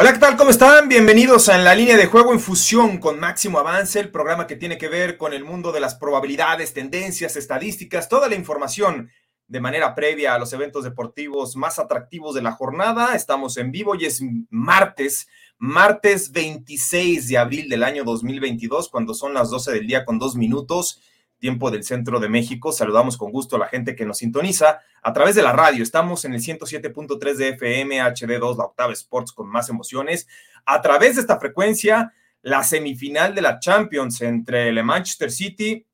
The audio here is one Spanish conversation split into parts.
Hola, ¿qué tal? ¿Cómo están? Bienvenidos a En la línea de juego en fusión con Máximo Avance, el programa que tiene que ver con el mundo de las probabilidades, tendencias, estadísticas, toda la información de manera previa a los eventos deportivos más atractivos de la jornada. Estamos en vivo y es martes, martes 26 de abril del año 2022, cuando son las 12 del día con dos minutos tiempo del centro de México. Saludamos con gusto a la gente que nos sintoniza a través de la radio. Estamos en el 107.3 de FM, HD2, la octava Sports con más emociones. A través de esta frecuencia, la semifinal de la Champions entre el Manchester City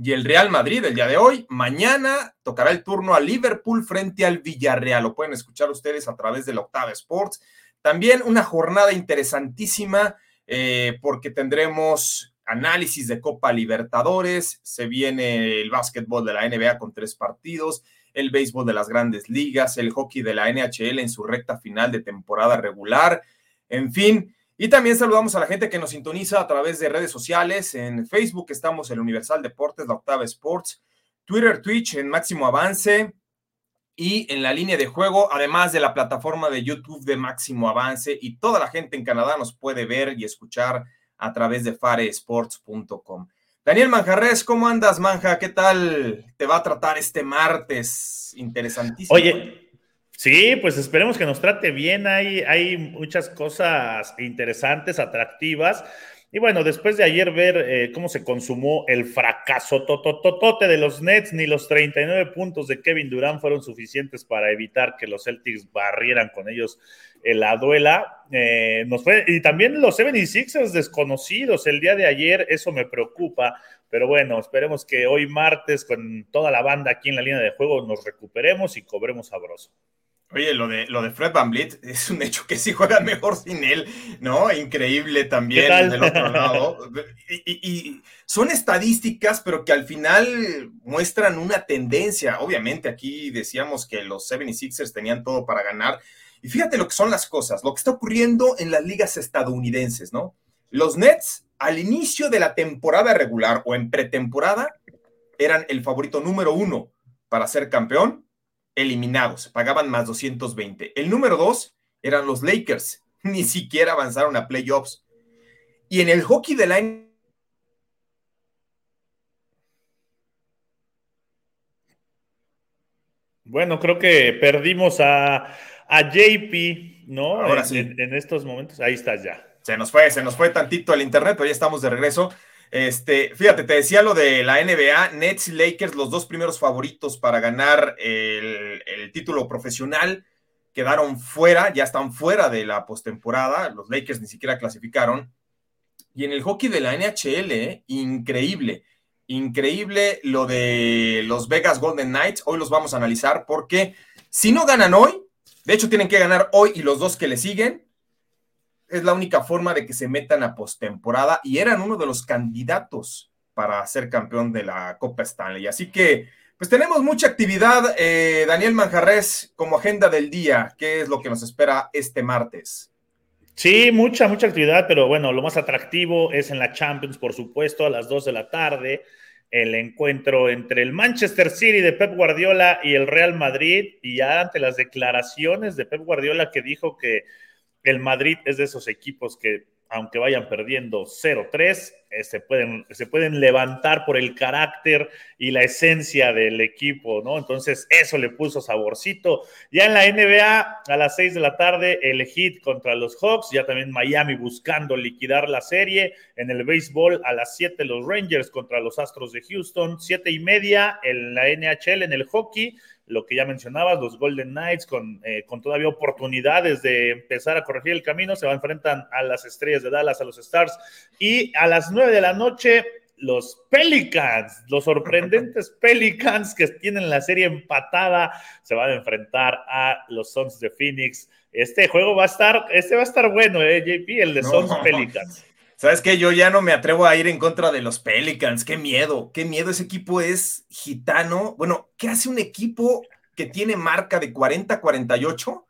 y el Real Madrid el día de hoy. Mañana tocará el turno a Liverpool frente al Villarreal. Lo pueden escuchar ustedes a través de la octava Sports. También una jornada interesantísima eh, porque tendremos análisis de Copa Libertadores, se viene el básquetbol de la NBA con tres partidos, el béisbol de las grandes ligas, el hockey de la NHL en su recta final de temporada regular, en fin. Y también saludamos a la gente que nos sintoniza a través de redes sociales. En Facebook estamos en Universal Deportes, la Octava Sports, Twitter, Twitch en Máximo Avance y en la línea de juego, además de la plataforma de YouTube de Máximo Avance. Y toda la gente en Canadá nos puede ver y escuchar a través de faresports.com. Daniel Manjarres, ¿cómo andas, Manja? ¿Qué tal te va a tratar este martes? Interesantísimo. Oye, sí, pues esperemos que nos trate bien. Hay, hay muchas cosas interesantes, atractivas. Y bueno, después de ayer ver eh, cómo se consumó el fracaso totototote de los Nets, ni los 39 puntos de Kevin Durant fueron suficientes para evitar que los Celtics barrieran con ellos la duela. Eh, nos fue, y también los 76ers desconocidos el día de ayer, eso me preocupa. Pero bueno, esperemos que hoy martes, con toda la banda aquí en la línea de juego, nos recuperemos y cobremos sabroso. Oye, lo de, lo de Fred Van Vliet es un hecho que sí juega mejor sin él, ¿no? Increíble también del otro lado. Y, son estadísticas, pero que al final muestran una tendencia. Obviamente aquí decíamos que los 76ers tenían todo para ganar. Y fíjate lo que son las cosas, lo que está ocurriendo en las ligas estadounidenses, ¿no? Los Nets al inicio de la temporada regular o en pretemporada eran el favorito número uno para ser campeón eliminados, pagaban más 220. El número dos eran los Lakers, ni siquiera avanzaron a playoffs. Y en el hockey de la Bueno, creo que perdimos a, a JP, ¿no? Ahora en, sí. en, estos momentos. Ahí estás ya. Se nos fue, se nos fue tantito el internet, pero ya estamos de regreso. Este, fíjate, te decía lo de la NBA, Nets y Lakers, los dos primeros favoritos para ganar el, título profesional, quedaron fuera, ya están fuera de la postemporada, los Lakers ni siquiera clasificaron. Y en el hockey de la NHL, ¿eh? increíble, increíble lo de los Vegas Golden Knights, hoy los vamos a analizar porque si no ganan hoy, de hecho tienen que ganar hoy y los dos que le siguen, es la única forma de que se metan a postemporada y eran uno de los candidatos para ser campeón de la Copa Stanley. Así que, pues tenemos mucha actividad. Eh, Daniel Manjarres, como agenda del día, ¿qué es lo que nos espera este martes? Sí, mucha, mucha actividad, pero bueno, lo más atractivo es en la Champions, por supuesto, a las 2 de la tarde, el encuentro entre el Manchester City de Pep Guardiola y el Real Madrid, y ya ante las declaraciones de Pep Guardiola que dijo que el Madrid es de esos equipos que, aunque vayan perdiendo 0-3, eh, se, pueden, se pueden levantar por el carácter y la esencia del equipo, ¿no? Entonces, eso le puso saborcito. Ya en la NBA, a las 6 de la tarde, el Heat contra los Hawks, ya también Miami buscando liquidar la serie. En el béisbol, a las 7, los Rangers contra los Astros de Houston, 7 y media en la NHL, en el hockey lo que ya mencionabas, los Golden Knights con, eh, con, todavía oportunidades de empezar a corregir el camino, se enfrentan a las estrellas de Dallas, a los Stars, y a las nueve de la noche, los Pelicans, los sorprendentes Pelicans que tienen la serie empatada, se van a enfrentar a los Suns de Phoenix. Este juego va a estar, este va a estar bueno, ¿eh, JP? El de Sons Pelicans. ¿Sabes qué? Yo ya no me atrevo a ir en contra de los Pelicans. Qué miedo, qué miedo. Ese equipo es gitano. Bueno, ¿qué hace un equipo que tiene marca de 40-48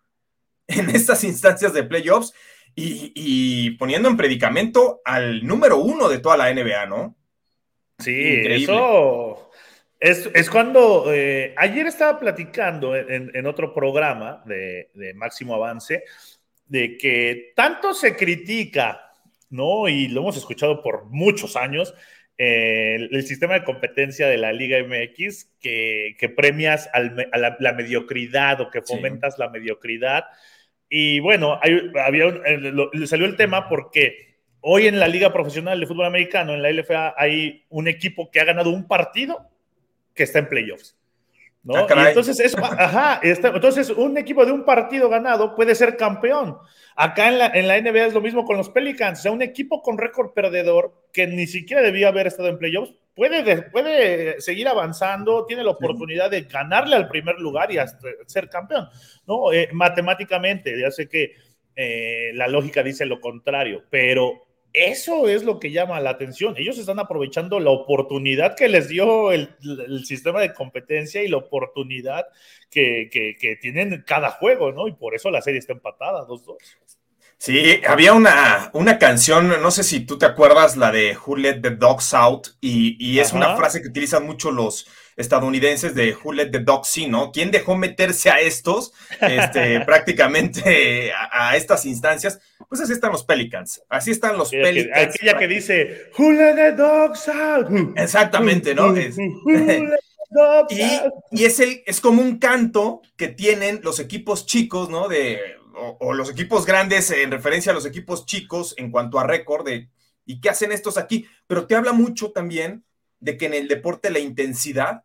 en estas instancias de playoffs y, poniendo en predicamento al número uno de toda la NBA, ¿no? Sí, eso es, cuando eh, ayer estaba platicando en, otro programa de, Máximo Avance de que tanto se critica, ¿no? Y lo hemos escuchado por muchos años, el, sistema de competencia de la Liga MX que, premias a la, mediocridad o que fomentas la mediocridad. Y bueno, había salió el tema porque hoy en la Liga Profesional de Fútbol Americano, en la LFA, hay un equipo que ha ganado un partido que está en playoffs. ¿No? Ah, y entonces, eso, ajá, entonces un equipo de un partido ganado puede ser campeón. Acá en la, en la NBA es lo mismo con los Pelicans, o sea, un equipo con récord perdedor que ni siquiera debía haber estado en playoffs, puede, puede seguir avanzando, tiene la oportunidad de ganarle al primer lugar y hasta ser campeón, ¿no? Eh, matemáticamente, ya sé que eh, la lógica dice lo contrario, pero eso es lo que llama la atención. Ellos están aprovechando la oportunidad que les dio el, sistema de competencia y la oportunidad que, que, tienen cada juego, ¿no? Y por eso la serie está empatada, 2-2. Sí, había una, una canción, no sé si tú te acuerdas, la de Who Let the Dogs Out, y, y es una frase que utilizan mucho los, estadounidenses de Who Let the Dog See, ¿no? ¿Quién dejó meterse a estos, este, prácticamente a, estas instancias? Pues así están los Pelicans, así están los Pelicans. aquella que dice Who Let the Dogs Out. Exactamente, ¿no? y, y es, el, es como un canto que tienen los equipos chicos, ¿no? De, o, los equipos grandes en referencia a los equipos chicos en cuanto a récord de ¿y qué hacen estos aquí? Pero te habla mucho también de que en el deporte la intensidad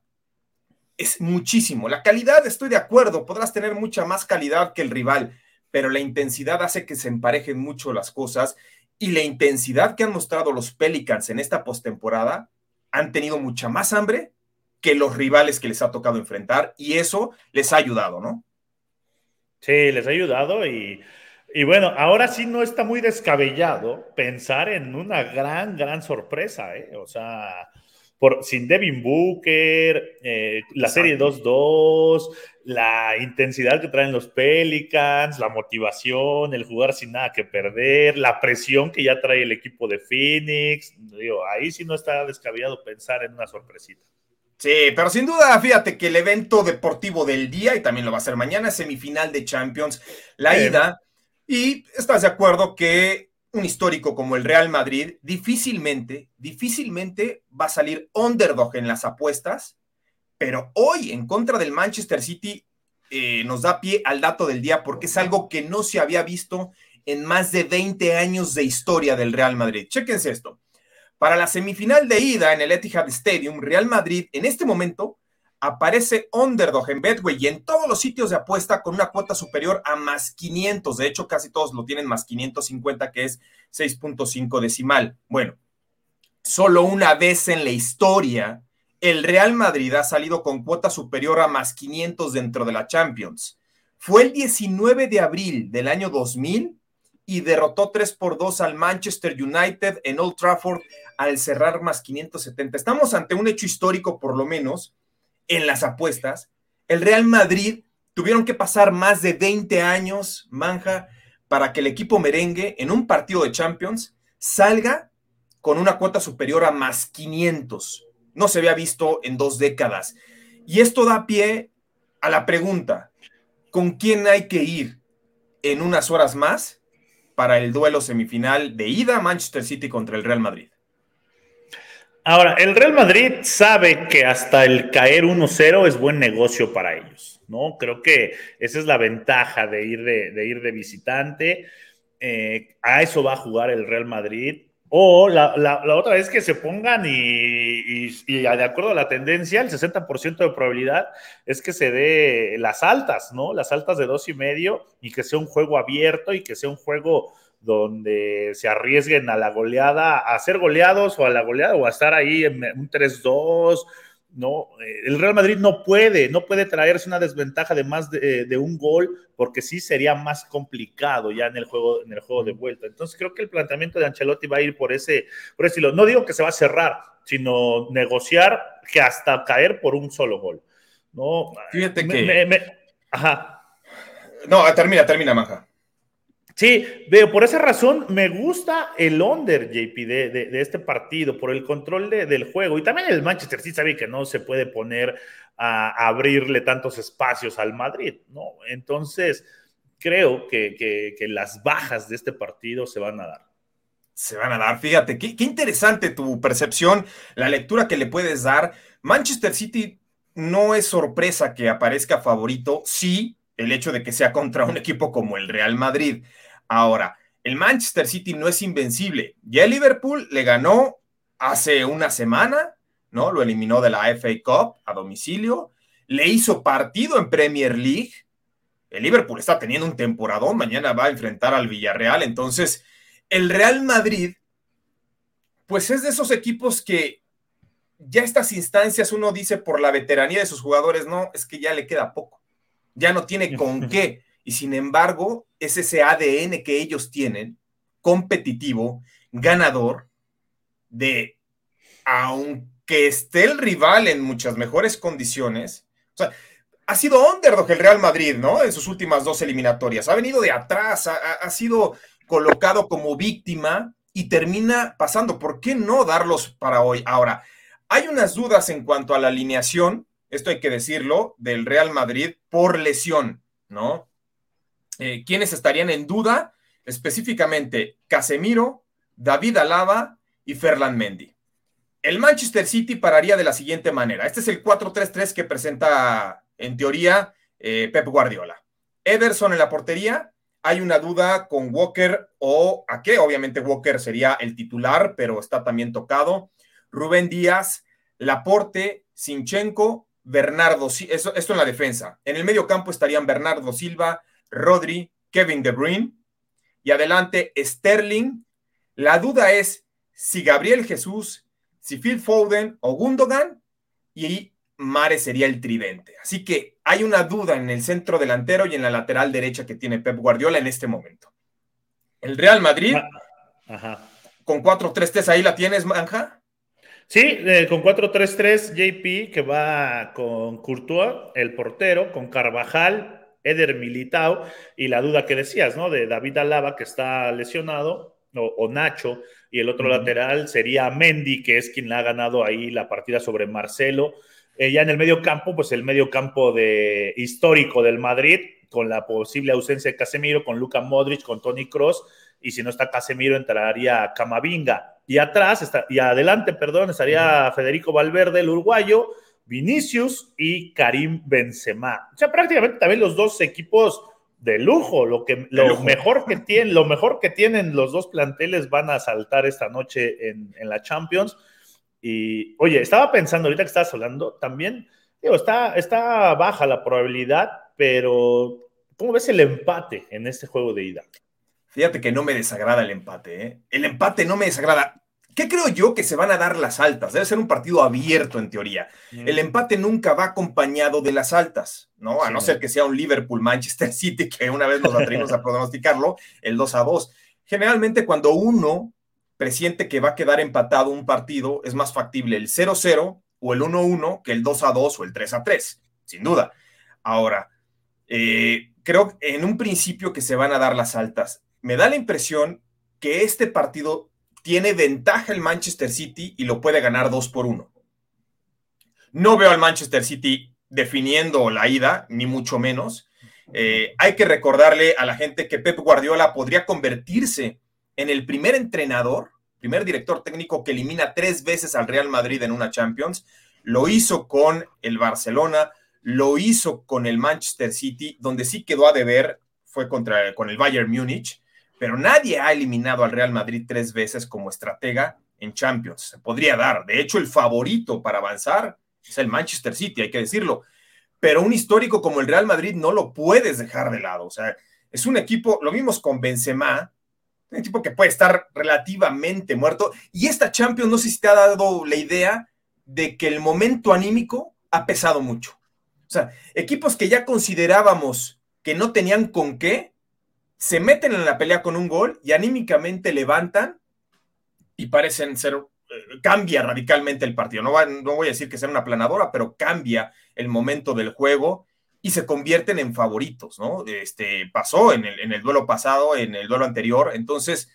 es muchísimo. La calidad, estoy de acuerdo, podrás tener mucha más calidad que el rival, pero la intensidad hace que se emparejen mucho las cosas y la intensidad que han mostrado los Pelicans en esta postemporada han tenido mucha más hambre que los rivales que les ha tocado enfrentar y eso les ha ayudado, ¿no? Sí, les ha ayudado y, y bueno, ahora sí no está muy descabellado pensar en una gran, gran sorpresa, ¿eh? O sea, sin Devin Booker, eh, la serie 2-2, la intensidad que traen los Pelicans, la motivación, el jugar sin nada que perder, la presión que ya trae el equipo de Phoenix. Digo, ahí sí no está descabellado pensar en una sorpresita. Sí, pero sin duda, fíjate que el evento deportivo del día, y también lo va a ser mañana, semifinal de Champions, la ida. Y estás de acuerdo que un histórico como el Real Madrid difícilmente, difícilmente va a salir underdog en las apuestas, pero hoy en contra del Manchester City eh, nos da pie al dato del día porque es algo que no se había visto en más de 20 años de historia del Real Madrid. Chéquense esto. Para la semifinal de ida en el Etihad Stadium, Real Madrid en este momento aparece underdog en Betway y en todos los sitios de apuesta con una cuota superior a más 500. De hecho, casi todos lo tienen más 550, que es 6.5 decimal. Bueno, solo una vez en la historia, el Real Madrid ha salido con cuota superior a más 500 dentro de la Champions. Fue el 19 de abril del año 2000 y derrotó 3 por 2 al Manchester United en Old Trafford al cerrar más 570. Estamos ante un hecho histórico, por lo menos, en las apuestas, el Real Madrid tuvieron que pasar más de 20 años, manja, para que el equipo merengue en un partido de Champions salga con una cuota superior a más 500. No se había visto en dos décadas. Y esto da pie a la pregunta, ¿con quién hay que ir en unas horas más para el duelo semifinal de ida Manchester City contra el Real Madrid? Ahora, el Real Madrid sabe que hasta el caer 1-0 es buen negocio para ellos, ¿no? Creo que esa es la ventaja de ir de, ir de visitante. Eh, a eso va a jugar el Real Madrid. O la, otra vez que se pongan y, de acuerdo a la tendencia, el 60% de probabilidad es que se dé las altas, ¿no? Las altas de dos y medio y que sea un juego abierto y que sea un juego donde se arriesguen a la goleada, a ser goleados o a la goleada o a estar ahí en un 3-2, ¿no? Eh, el Real Madrid no puede, no puede traerse una desventaja de más de, un gol, porque sí sería más complicado ya en el juego, en el juego de vuelta. Entonces creo que el planteamiento de Ancelotti va a ir por ese, por ese estilo. No digo que se va a cerrar, sino negociar que hasta caer por un solo gol. ¿no? Fíjate que. ajá. No, termina, termina, Manja. Sí, veo, por esa razón me gusta el under, JP, de, de, este partido, por el control del juego. Y también el Manchester City sabe que no se puede poner a, abrirle tantos espacios al Madrid, ¿no? Entonces, creo que, las bajas de este partido se van a dar. Se van a dar, fíjate, qué, qué interesante tu percepción, la lectura que le puedes dar. Manchester City no es sorpresa que aparezca favorito, sí, el hecho de que sea contra un equipo como el Real Madrid. Ahora, el Manchester City no es invencible. Ya el Liverpool le ganó hace una semana, ¿no? Lo eliminó de la FA Cup a domicilio. Le hizo partido en Premier League. El Liverpool está teniendo un temporadón. Mañana va a enfrentar al Villarreal. Entonces, el Real Madrid, pues es de esos equipos que ya estas instancias uno dice por la veteranía de sus jugadores, no, es que ya le queda poco. Ya no tiene con qué. Y sin embargo, es ese ADN que ellos tienen, competitivo, ganador, de, aunque esté el rival en muchas mejores condiciones, o sea, ha sido underdog el Real Madrid, ¿no? En sus últimas dos eliminatorias. Ha venido de atrás, ha, ha sido colocado como víctima y termina pasando. ¿Por qué no darlos para hoy? Ahora, hay unas dudas en cuanto a la alineación, esto hay que decirlo, del Real Madrid por lesión, ¿no? Eh, ¿quiénes estarían en duda? Específicamente Casemiro, David Alaba y Ferland Mendy. El Manchester City pararía de la siguiente manera. Este es el 4-3-3 que presenta en teoría eh, Pep Guardiola. Ederson en la portería. Hay una duda con Walker o a qué. Obviamente Walker sería el titular, pero está también tocado. Rubén Díaz, Laporte, Sinchenko, Bernardo. Esto, esto en la defensa. En el medio campo estarían Bernardo Silva, Rodri, Kevin De Bruyne y adelante Sterling. La duda es si Gabriel Jesús, si Phil Foden o Gundogan y Mare sería el tridente. Así que hay una duda en el centro delantero y en la lateral derecha que tiene Pep Guardiola en este momento. El Real Madrid ah, con 4-3-3 ahí la tienes, Manja. Sí, eh, con 4-3-3 JP que va con Courtois, el portero, con Carvajal, Eder Militao y la duda que decías, ¿no? De David Alaba que está lesionado o, Nacho y el otro lateral sería Mendy que es quien ha ganado ahí la partida sobre Marcelo. Eh, ya en el medio campo, pues el medio campo de, histórico del Madrid con la posible ausencia de Casemiro, con Luka Modric, con Tony Cross y si no está Casemiro entraría Camavinga. Y atrás, está, y adelante, perdón, estaría Federico Valverde, el uruguayo, Vinicius y Karim Benzema. O sea, prácticamente también los dos equipos de lujo, lo que lo mejor que tienen, lo mejor que tienen los dos planteles van a saltar esta noche en, la Champions. Y oye, estaba pensando ahorita que estabas hablando, también, digo, está, está baja la probabilidad, pero ¿cómo ves el empate en este juego de ida? Fíjate que no me desagrada el empate, ¿eh? El empate no me desagrada. ¿Qué creo yo que se van a dar las altas? Debe ser un partido abierto en teoría. Mm. El empate nunca va acompañado de las altas, ¿no? A no ser que sea un Liverpool-Manchester City, que una vez nos atrevimos a pronosticarlo, el 2 a 2. Generalmente cuando uno presiente que va a quedar empatado un partido, es más factible el 0-0 o el 1-1 que el 2 a 2 o el 3 a 3, sin duda. Ahora, eh, creo en un principio que se van a dar las altas. Me da la impresión que este partido tiene ventaja el Manchester City y lo puede ganar 2 por 1. No veo al Manchester City definiendo la ida, ni mucho menos. Eh, hay que recordarle a la gente que Pep Guardiola podría convertirse en el primer entrenador, primer director técnico que elimina tres veces al Real Madrid en una Champions. Lo hizo con el Barcelona, lo hizo con el Manchester City, donde sí quedó a deber, fue contra, con el Bayern Múnich pero nadie ha eliminado al Real Madrid tres veces como estratega en Champions. Se podría dar. De hecho, el favorito para avanzar es el Manchester City, hay que decirlo. Pero un histórico como el Real Madrid no lo puedes dejar de lado. O sea, es un equipo, lo vimos con Benzema, un equipo que puede estar relativamente muerto. Y esta Champions, no sé si te ha dado la idea de que el momento anímico ha pesado mucho. O sea, equipos que ya considerábamos que no tenían con qué, se meten en la pelea con un gol y anímicamente levantan y parecen ser, eh, cambia radicalmente el partido. No, no voy a decir que sea una planadora, pero cambia el momento del juego y se convierten en favoritos, ¿no? Este, pasó en el, en el duelo pasado, en el duelo anterior. Entonces,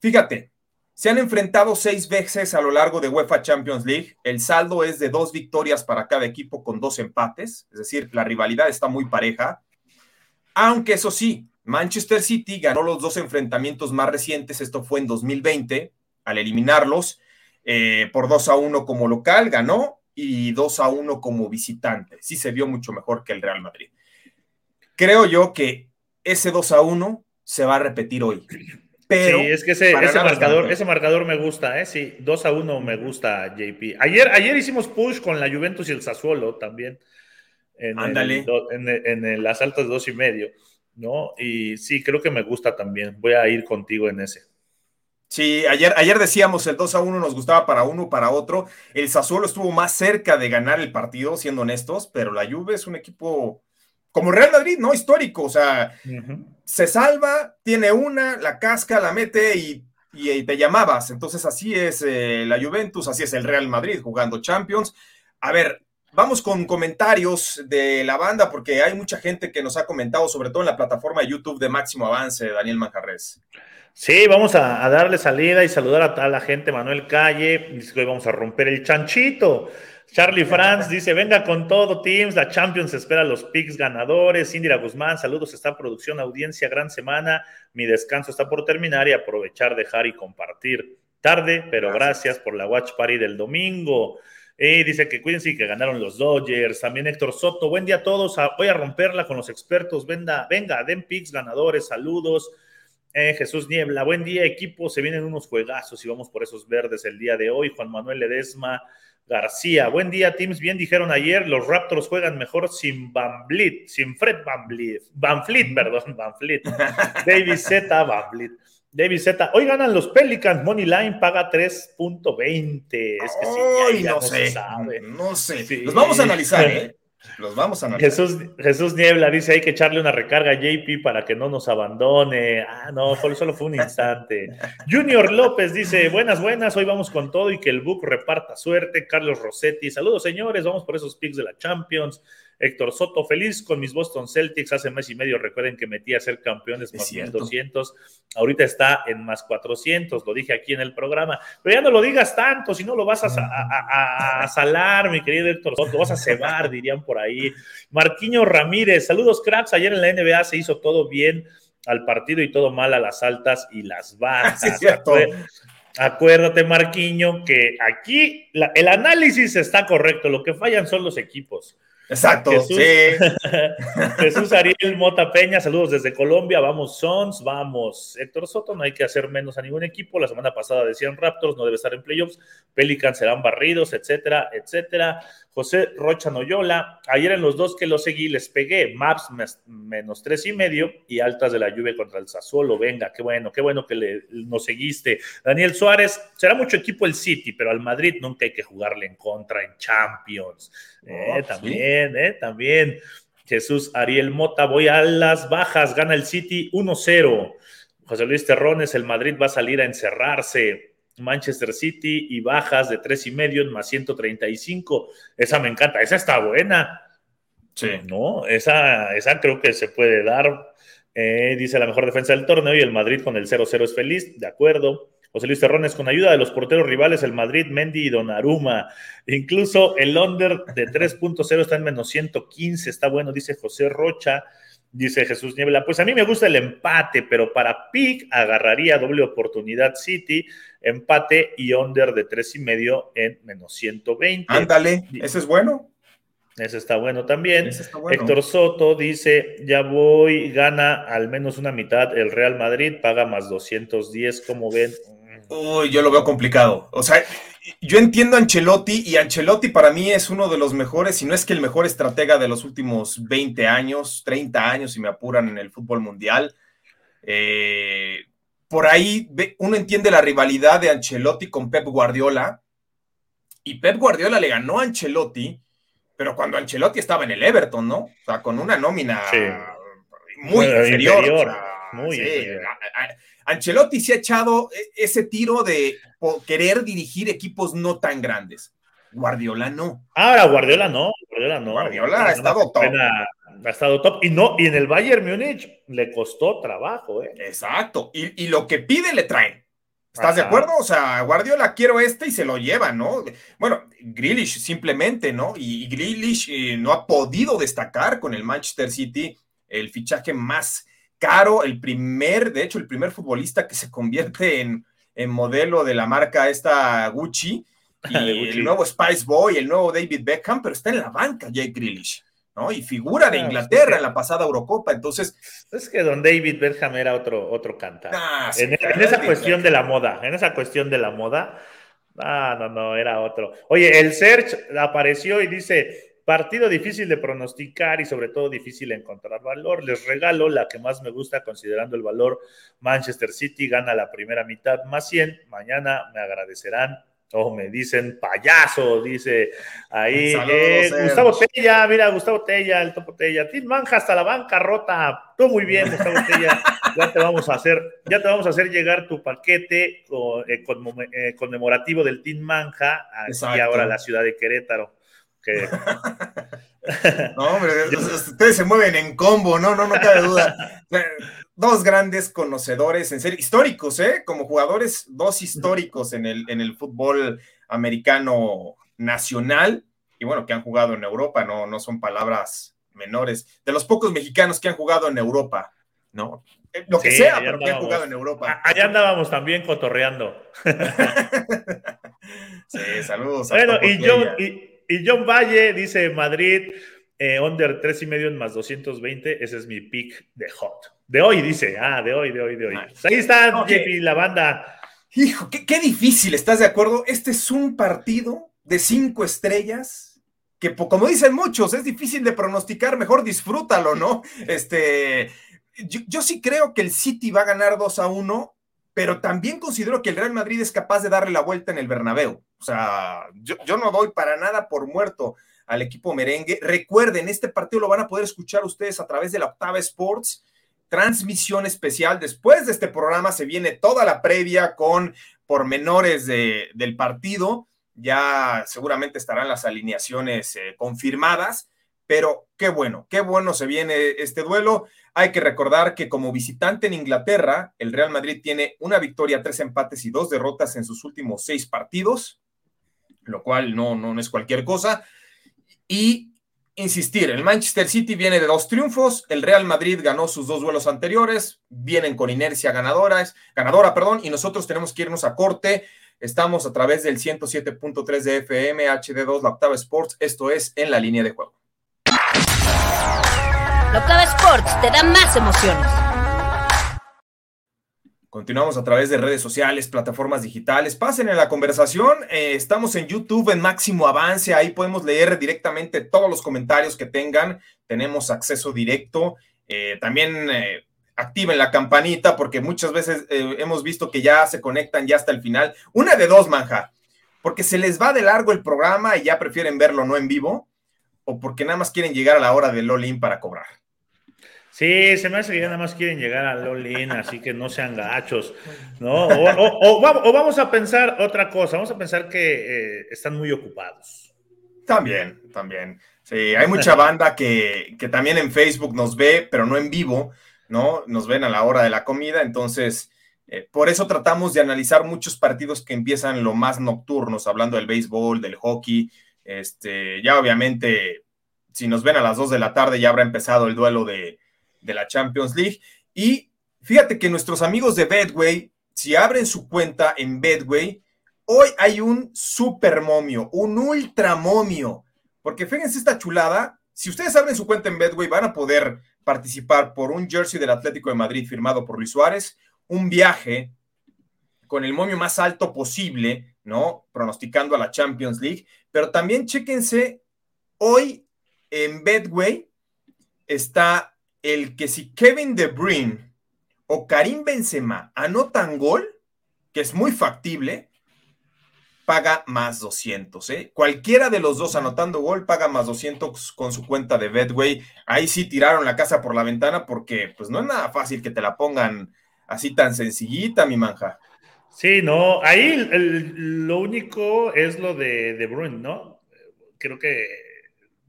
fíjate, se han enfrentado seis veces a lo largo de UEFA Champions League. El saldo es de dos victorias para cada equipo con dos empates, es decir, la rivalidad está muy pareja. Aunque eso sí, Manchester City ganó los dos enfrentamientos más recientes, esto fue en 2020, al eliminarlos eh, por 2 a 1 como local, ganó y 2 a 1 como visitante. Sí se vio mucho mejor que el Real Madrid. Creo yo que ese 2 a 1 se va a repetir hoy. Pero sí, es que ese, marcador, ese marcador me gusta, ¿eh? Sí, 2 a 1 me gusta, JP. Ayer, ayer hicimos push con la Juventus y el Sassuolo también. En Ándale. en, las altas dos y medio, ¿no? Y sí, creo que me gusta también. Voy a ir contigo en ese. Sí, ayer, ayer decíamos el 2 a 1 nos gustaba para uno, para otro. El Sassuolo estuvo más cerca de ganar el partido, siendo honestos, pero la Juve es un equipo como Real Madrid, ¿no? Histórico, o sea, se salva, tiene una, la casca, la mete y, te llamabas. Entonces así es eh, la Juventus, así es el Real Madrid jugando Champions. A ver, vamos con comentarios de la banda porque hay mucha gente que nos ha comentado, sobre todo en la plataforma de YouTube de Máximo Avance, Daniel Manjarres. Sí, vamos a, darle salida y saludar a toda la gente. Manuel Calle, dice que hoy vamos a romper el chanchito. Charlie Franz dice, venga con todo, Teams, la Champions espera los picks ganadores. Indira Guzmán, saludos, está producción, audiencia, gran semana. Mi descanso está por terminar y aprovechar, dejar y compartir. Tarde, pero gracias, por la Watch Party del domingo. Y dice que cuídense y que ganaron los Dodgers. También Héctor Soto, buen día a todos. Ah, voy a romperla con los expertos. Venga, venga, den picks ganadores, saludos. Eh, Jesús Niebla, buen día equipo, se vienen unos juegazos y vamos por esos verdes el día de hoy. Juan Manuel Ledesma, García. Buen día, Teams. Bien dijeron ayer, los Raptors juegan mejor sin Van Vliet, sin Fred Van Vliet, Van Fleet, perdón, Van Fleet. David Z, Van Vliet. David Z, hoy ganan los Pelicans, Money Line paga 3.20. Es que sí, no, sé, no sé. Los vamos a analizar, ¿eh? Los vamos a analizar. Jesús, Jesús Niebla dice hay que echarle una recarga a JP para que no nos abandone. Ah, no, solo, fue un instante. Junior López dice, buenas, buenas, hoy vamos con todo y que el book reparta suerte. Carlos Rossetti, saludos señores, vamos por esos picks de la Champions. Héctor Soto, feliz con mis Boston Celtics. Hace mes y medio, recuerden que metí a ser campeones más 1200. Ahorita está en más 400, lo dije aquí en el programa. Pero ya no lo digas tanto, si no lo vas a, salar, mi querido Héctor Soto, vas a cebar, dirían por ahí. Marquiño Ramírez, saludos cracks. Ayer en la NBA se hizo todo bien al partido y todo mal a las altas y las bajas. Acuérdate, Marquiño, que aquí el análisis está correcto, lo que fallan son los equipos. Exacto, Jesús, sí. Jesús Ariel Mota Peña, saludos desde Colombia, vamos Sons, vamos Héctor Soto, no hay que hacer menos a ningún equipo, la semana pasada decían Raptors, no debe estar en playoffs, Pelicans serán barridos, etcétera, etcétera. José Rocha Noyola, ayer en los dos que lo seguí les pegué, Maps menos tres y medio y altas de la lluvia contra el Sassuolo, venga, qué bueno, qué bueno que le, nos seguiste. Daniel Suárez, será mucho equipo el City, pero al Madrid nunca hay que jugarle en contra en Champions. Eh, también, eh, también. Jesús Ariel Mota, voy a las bajas, gana el City 1-0. José Luis Terrones, el Madrid va a salir a encerrarse. Manchester City y bajas de tres y medio en más 135. Esa me encanta, esa está buena. Sí. ¿No? Esa, esa creo que se puede dar. Eh, dice la mejor defensa del torneo y el Madrid con el 0-0 es feliz, de acuerdo. José Luis Terrones, con ayuda de los porteros rivales, el Madrid, Mendy y Donnarumma. Incluso el under de 3.0 está en menos 115, está bueno, dice José Rocha. Dice Jesús Niebla, pues a mí me gusta el empate, pero para pick agarraría doble oportunidad City, empate y under de tres y medio en menos 120. Ándale, ese es bueno. Ese está bueno también. Héctor Soto dice, ya voy, gana al menos una mitad el Real Madrid, paga más 210, como ven? Uy, yo lo veo complicado. O sea, yo entiendo a Ancelotti y Ancelotti para mí es uno de los mejores, si no es que el mejor estratega de los últimos 20 años, 30 años, si me apuran en el fútbol mundial. Eh, por ahí uno entiende la rivalidad de Ancelotti con Pep Guardiola Y Pep Guardiola le ganó a Ancelotti, pero cuando Ancelotti estaba en el Everton, ¿no? O sea, con una nómina muy inferior. muy Ancelotti se ha echado e, ese tiro de querer dirigir equipos no tan grandes. Guardiola no. Ahora, Guardiola no. Guardiola no. Guardiola ha estado top. ha estado top. Y no, y en el Bayern Múnich le costó trabajo, ¿eh? Exacto. Y, lo que pide le traen. ¿Estás de acuerdo? O sea, Guardiola quiero este y se lo lleva, ¿no? Bueno, Grealish simplemente, ¿no? Y, Grealish eh, no ha podido destacar con el Manchester City el fichaje más caro, el primer, de hecho, el primer futbolista que se convierte en, en modelo de la marca esta Gucci y el nuevo Spice Boy, el nuevo David Beckham, pero está en la banca Jake Grealish, ¿no? Y figura de ah, Inglaterra en la pasada Eurocopa, entonces... Es que don David Beckham era otro, otro cantar. Ah, en, esa cuestión de la moda, en esa cuestión de la moda, ah, no, no, era otro. Oye, el Search apareció y dice... Partido difícil de pronosticar y sobre todo difícil de encontrar valor. Les regalo la que más me gusta considerando el valor. Manchester City gana la primera mitad más 100. Mañana me agradecerán o me dicen payaso, dice ahí eh, Gustavo Tella, mira, Gustavo Tella, el topo Tella, Tim Manja hasta la banca rota, tú muy bien, Gustavo Tella, ya te vamos a hacer, ya te vamos a hacer llegar tu paquete eh, eh, conmemorativo del Team Manja aquí ahora la ciudad de Querétaro. no, hombre, ustedes se mueven en combo, no, no, no cabe duda dos grandes conocedores, en serio, históricos, ¿eh? Como jugadores, dos históricos en el, en el fútbol americano nacional y bueno, que han jugado en Europa, no, no son palabras menores. De los pocos mexicanos que han jugado en Europa, ¿no? Eh, lo que sea, pero que han jugado en Europa. Allá andábamos también cotorreando. sí, saludos. bueno, y John, y, y John Valle dice Madrid, eh, under tres y medio en más 220, ese es mi pick de hot. De hoy, dice. Ah, de hoy, de hoy, de hoy. Pues ahí está, la banda. Hijo, qué, difícil, ¿estás de acuerdo? Este es un partido de cinco estrellas que, como dicen muchos, es difícil de pronosticar, mejor disfrútalo, ¿no? Este, yo, sí creo que el City va a ganar 2 a 1, pero también considero que el Real Madrid es capaz de darle la vuelta en el Bernabéu. O sea, yo, no doy para nada por muerto al equipo merengue. Recuerden, este partido lo van a poder escuchar ustedes a través de la Octava Sports transmisión especial. Después de este programa se viene toda la previa con pormenores de, del partido. Ya seguramente estarán las alineaciones eh, confirmadas, pero qué bueno, qué bueno se viene este duelo. Hay que recordar que como visitante en Inglaterra, el Real Madrid tiene una victoria, tres empates y dos derrotas en sus últimos seis partidos, lo cual no, no, no es cualquier cosa. Y insistir, el Manchester City viene de dos triunfos, el Real Madrid ganó sus dos duelos anteriores, vienen con inercia ganadora, ganadora, perdón, y nosotros tenemos que irnos a corte. Estamos a través del 107.3 de FM, HD2, la Octava Sports, esto es en la línea de juego. La Octava Sports te da más emociones. Continuamos a través de redes sociales, plataformas digitales. Pasen en la conversación. Eh, estamos en YouTube en máximo avance. Ahí podemos leer directamente todos los comentarios que tengan. Tenemos acceso directo. Eh, también eh, activen la campanita porque muchas veces hemos visto que ya se conectan ya hasta el final. Una de dos, manja. Porque se les va de largo el programa y ya prefieren verlo no en vivo. O porque nada más quieren llegar a la hora del all para cobrar. Sí, se me hace que ya nada más quieren llegar a Lolin, así que no sean gachos, ¿no? O, vamos a pensar otra cosa, vamos a pensar que eh, están muy ocupados. También, también. Sí, hay mucha banda que, también en Facebook nos ve, pero no en vivo, ¿no? Nos ven a la hora de la comida, entonces, eh, por eso tratamos de analizar muchos partidos que empiezan lo más nocturnos, hablando del béisbol, del hockey, este, ya obviamente, si nos ven a las 2 de la tarde, ya habrá empezado el duelo de de la Champions League. Y fíjate que nuestros amigos de Bedway, si abren su cuenta en Bedway, hoy hay un super momio, un ultra momio. Porque fíjense esta chulada. Si ustedes abren su cuenta en Bedway, van a poder participar por un jersey del Atlético de Madrid firmado por Luis Suárez, un viaje con el momio más alto posible, ¿no? Pronosticando a la Champions League. Pero también chéquense, hoy en Bedway está el que si Kevin De Bruyne o Karim Benzema anotan gol, que es muy factible, paga más 200. ¿eh? Cualquiera de los dos anotando gol paga más 200 con su cuenta de Betway. Ahí sí tiraron la casa por la ventana porque pues no es nada fácil que te la pongan así tan sencillita, mi manja. Sí, no, ahí lo único es lo de, de Bruin, ¿no? Creo que,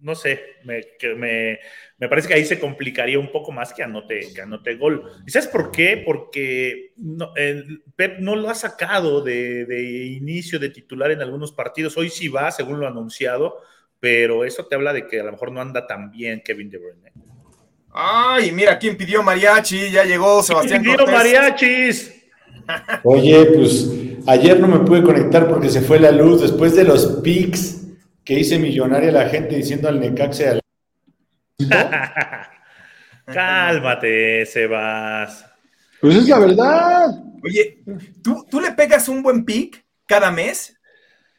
no sé, me, me, me, parece que ahí se complicaría un poco más que anote, que anote gol. ¿Y sabes por qué? Porque Pep no lo ha sacado de, de, inicio de titular en algunos partidos. Hoy sí va, según lo anunciado, pero eso te habla de que a lo mejor no anda tan bien Kevin De Bruyne. Ay, mira quién pidió mariachi, ya llegó Sebastián ¿Quién pidió mariachis? Oye, pues ayer no me pude conectar porque se fue la luz después de los pics que hice millonaria la gente diciendo al Necaxe al... Cálmate, Sebas. Pues es la verdad. Oye, ¿tú, tú le pegas un buen pic cada mes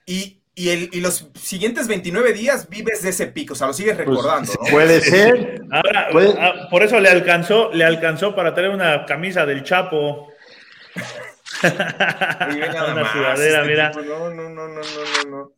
y, y, los siguientes 29 días vives de ese pico, o sea, lo sigues pues, recordando. ¿no? Puede ser. Ahora, ah, por eso le alcanzó, le alcanzó para tener una camisa del Chapo. una sudadera, este mira. no, no, no, no, no, no.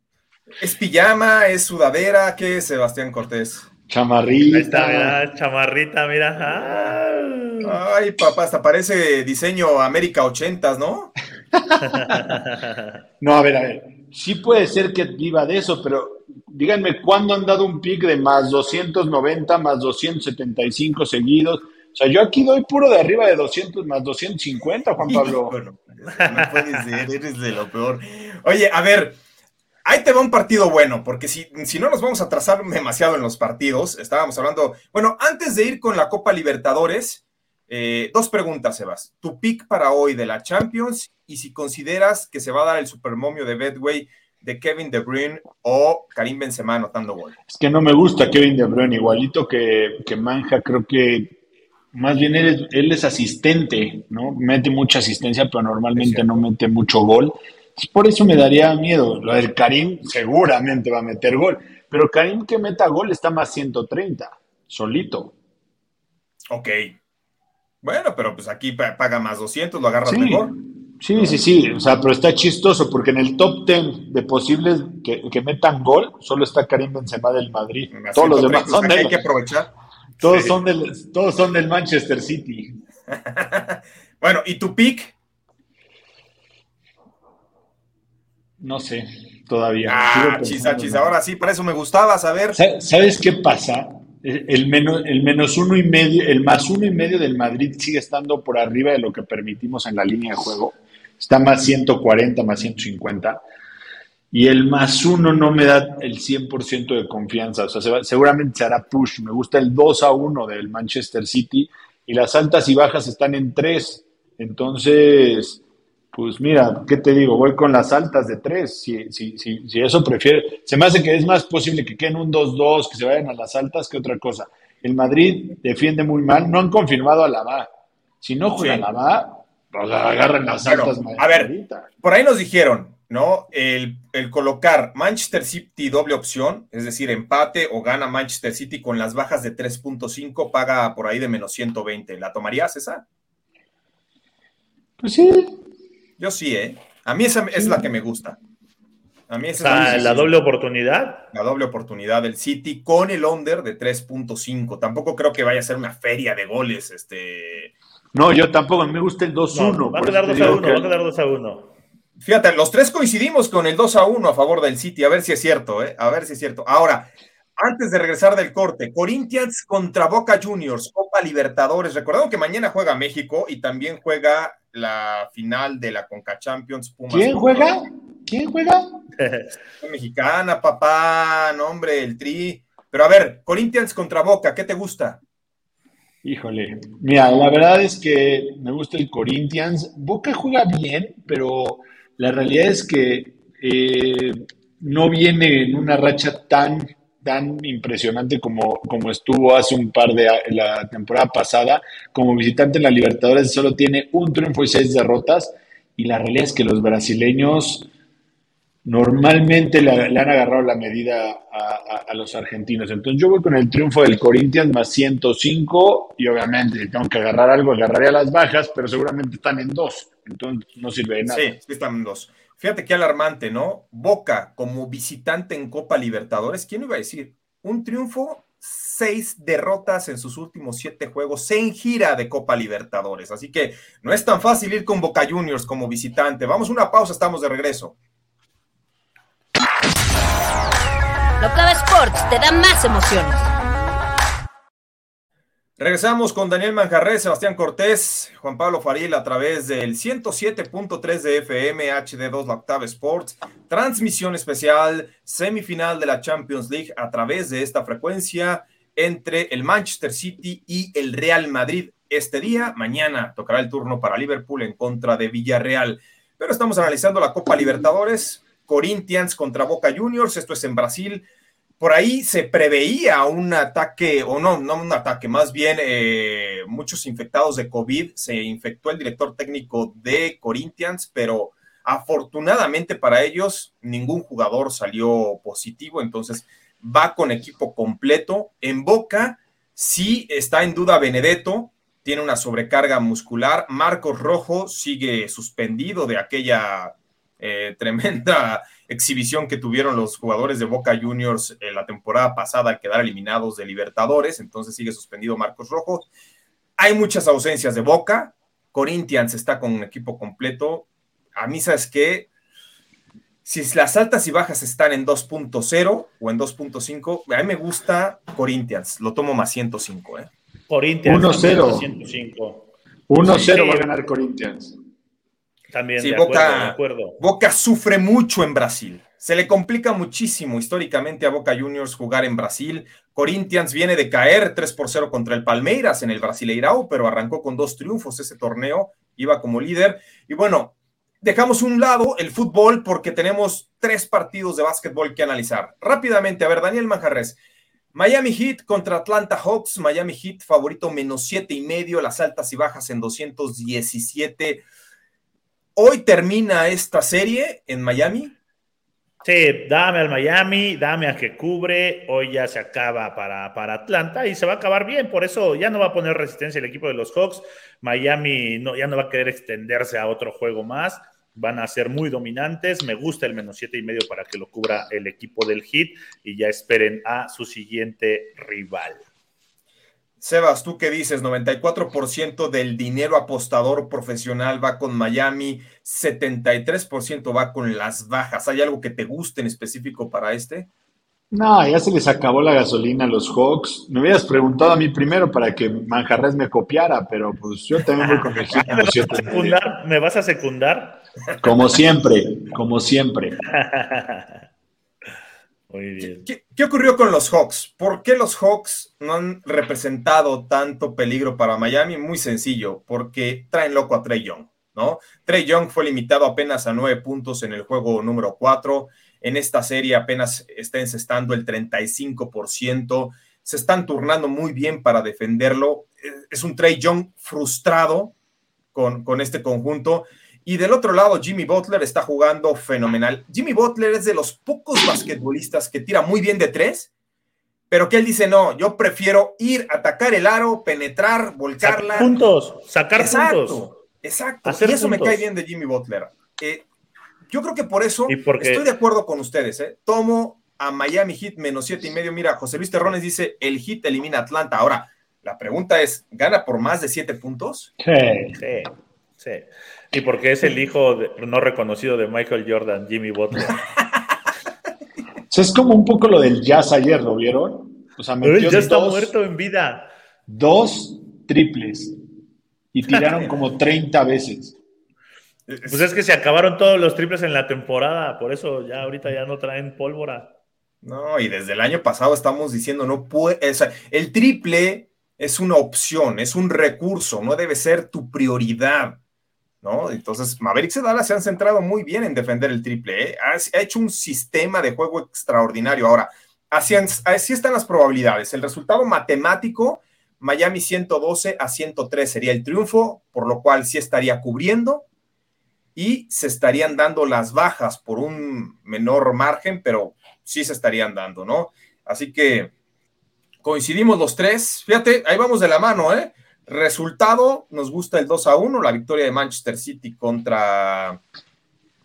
¿Es pijama? ¿Es sudadera? ¿Qué es, Sebastián Cortés? Chamarrita. Ahí está, mira, chamarrita, mira. Ah. Ay, papá, hasta parece diseño América 80, ¿no? no, a ver, a ver. Sí puede ser que viva de eso, pero díganme, ¿cuándo han dado un pick de más 290, más 275 seguidos? O sea, yo aquí doy puro de arriba de 200 más 250, Juan Pablo. Bueno, no puede ser, eres de lo peor. Oye, a ver, ahí te va un partido bueno, porque si, si no nos vamos a trazar demasiado en los partidos, estábamos hablando, bueno, antes de ir con la Copa Libertadores, eh, dos preguntas, Sebas. Tu pick para hoy de la Champions y si consideras que se va a dar el supermomio de Bedway de Kevin De Bruyne o Karim Benzema anotando gol. Es que no me gusta Kevin De Bruyne, igualito que, que Manja, creo que más bien él, es asistente, ¿no? Mete mucha asistencia, pero normalmente no mete mucho gol. Por eso me daría miedo. Lo del Karim seguramente va a meter gol, pero Karim que meta gol está más 130, solito. Ok. Bueno, pero pues aquí paga más 200, lo agarras mejor. Sí, sí, sí, o sea, pero está chistoso porque en el top 10 de posibles que, metan gol solo está Karim Benzema del Madrid. Todos los demás son de... Hay que aprovechar. Todos, son del, todos son del Manchester City. bueno, ¿y tu pick? No sé, todavía. Ah, chisa, chisa. Ahora sí, para eso me gustaba saber. ¿Sabes qué pasa? El menos, el menos uno y medio, el más uno y medio del Madrid sigue estando por arriba de lo que permitimos en la línea de juego. Está más 140, más 150 y el más uno no me da el 100% de confianza. O sea, seguramente se hará push. Me gusta el 2 a 1 del Manchester City y las altas y bajas están en 3. Entonces, pues mira, ¿qué te digo? Voy con las altas de 3. Si, si, si, si eso prefiere, se me hace que es más posible que queden un 2-2, que se vayan a las altas que otra cosa. El Madrid defiende muy mal. No han confirmado a la va. Si no juega a la va, pues agarran las altas. a ver, por ahí nos dijeron, ¿no? El, colocar Manchester City doble opción, es decir, empate o gana Manchester City con las bajas de 3.5, paga por ahí de menos 120. ¿La tomarías esa? Pues sí. Yo sí, ¿eh? A mí esa es la que me gusta. A mí esa es la, doble oportunidad. La doble oportunidad del City con el under de 3.5. Tampoco creo que vaya a ser una feria de goles, este. No, yo tampoco, me gusta el 2-1. va a quedar 2 a 1, va a quedar 2 a 1. Fíjate, los tres coincidimos con el 2 a 1 a favor del City, a ver si es cierto, ¿eh? A ver si es cierto. Ahora, antes de regresar del corte, Corinthians contra Boca Juniors, Copa Libertadores. Recordemos que mañana juega México y también juega la final de la Conca Champions. ¿Quién juega? ¿Quién juega? Mexicana, papá, nombre, el tri. Pero a ver, Corinthians contra Boca, ¿qué te gusta? Híjole, mira, la verdad es que me gusta el Corinthians. Boca juega bien, pero la realidad es que eh, no viene en una racha tan, tan impresionante como, como estuvo hace un par de la temporada pasada. Como visitante en la Libertadores solo tiene un triunfo y seis derrotas. Y la realidad es que los brasileños normalmente le, han agarrado la medida a, los argentinos. Entonces yo voy con el triunfo del Corinthians más 105 y obviamente tengo que agarrar algo, agarraría las bajas, pero seguramente están en dos entonces no sirve de nada. Sí, están dos. Fíjate qué alarmante, ¿no? Boca como visitante en Copa Libertadores, ¿quién iba a decir? Un triunfo, seis derrotas en sus últimos siete juegos en gira de Copa Libertadores. Así que no es tan fácil ir con Boca Juniors como visitante. Vamos a una pausa, estamos de regreso. Locava Sports te da más emociones. Regresamos con Daniel Manjarré, Sebastián Cortés, Juan Pablo Faril a través del 107.3 de FM HD2 La Octava Sports. Transmisión especial, semifinal de la Champions League a través de esta frecuencia entre el Manchester City y el Real Madrid. Este día, mañana tocará el turno para Liverpool en contra de Villarreal. Pero estamos analizando la Copa Libertadores, Corinthians contra Boca Juniors, esto es en Brasil por ahí se preveía un ataque, o no, no un ataque, más bien eh, muchos infectados de COVID. Se infectó el director técnico de Corinthians, pero afortunadamente para ellos ningún jugador salió positivo, entonces va con equipo completo. En Boca sí está en duda Benedetto, tiene una sobrecarga muscular. Marcos Rojo sigue suspendido de aquella eh, tremenda exhibición que tuvieron los jugadores de Boca Juniors en la temporada pasada al quedar eliminados de Libertadores, entonces sigue suspendido Marcos Rojo. Hay muchas ausencias de Boca, Corinthians está con un equipo completo. A mí, ¿sabes qué? Si las altas y bajas están en 2.0 o en 2.5, a mí me gusta Corinthians, lo tomo más 105. ¿eh? Corinthians 1-0. 1-0 va a ganar Corinthians. También, sí, de Boca, acuerdo, de acuerdo. Boca sufre mucho en Brasil. Se le complica muchísimo históricamente a Boca Juniors jugar en Brasil. Corinthians viene de caer 3 por 0 contra el Palmeiras en el Brasileirao, pero arrancó con dos triunfos ese torneo, iba como líder. Y bueno, dejamos un lado el fútbol porque tenemos tres partidos de básquetbol que analizar. Rápidamente, a ver, Daniel Manjarres. Miami Heat contra Atlanta Hawks. Miami Heat favorito menos siete y medio, las altas y bajas en 217. Hoy termina esta serie en Miami. Sí, dame al Miami, dame a que cubre. Hoy ya se acaba para, para Atlanta y se va a acabar bien. Por eso ya no va a poner resistencia el equipo de los Hawks. Miami no, ya no va a querer extenderse a otro juego más. Van a ser muy dominantes. Me gusta el menos siete y medio para que lo cubra el equipo del Heat y ya esperen a su siguiente rival. Sebas, ¿tú qué dices? 94% del dinero apostador profesional va con Miami, 73% va con las bajas. ¿Hay algo que te guste en específico para este? No, ya se les acabó la gasolina a los Hawks. Me hubieras preguntado a mí primero para que Manjarres me copiara, pero pues yo también voy con el ¿Me vas, a secundar? ¿Me vas a secundar? Como siempre, como siempre. Muy bien. ¿Qué, ¿Qué, ocurrió con los Hawks? ¿Por qué los Hawks no han representado tanto peligro para Miami? Muy sencillo, porque traen loco a Trey Young, ¿no? Trey Young fue limitado apenas a nueve puntos en el juego número cuatro. En esta serie apenas está encestando el 35%. Se están turnando muy bien para defenderlo. Es un Trey Young frustrado con, con este conjunto. Y del otro lado, Jimmy Butler está jugando fenomenal. Jimmy Butler es de los pocos basquetbolistas que tira muy bien de tres, pero que él dice, no, yo prefiero ir, atacar el aro, penetrar, volcarla. Sacar puntos, sacar exacto, puntos. Exacto, Hacer y eso puntos. me cae bien de Jimmy Butler. Eh, yo creo que por eso ¿Y estoy de acuerdo con ustedes. ¿eh? Tomo a Miami Heat menos siete y medio. Mira, José Luis Terrones dice, el Heat elimina a Atlanta. Ahora, la pregunta es, ¿gana por más de siete puntos? Sí. Sí, sí. Y porque es el hijo de- no reconocido de Michael Jordan, Jimmy Butler. O sea, es como un poco lo del jazz ayer, ¿lo vieron? O sea, metió ya está dos, muerto en vida. dos triples y tiraron como 30 veces. Pues es que se acabaron todos los triples en la temporada, por eso ya ahorita ya no traen pólvora. No, y desde el año pasado estamos diciendo, no puede, o sea, el triple es una opción, es un recurso, no debe ser tu prioridad, ¿no? Entonces, Mavericks y Dallas se han centrado muy bien en defender el triple, ¿eh? ha, hecho un sistema de juego extraordinario. Ahora, así, así están las probabilidades. El resultado matemático, Miami 112 a 103 sería el triunfo, por lo cual sí estaría cubriendo y se estarían dando las bajas por un menor margen, pero sí se estarían dando, ¿no? Así que coincidimos los tres. Fíjate, ahí vamos de la mano, ¿eh? Resultado, nos gusta el 2 a 1, la victoria de Manchester City contra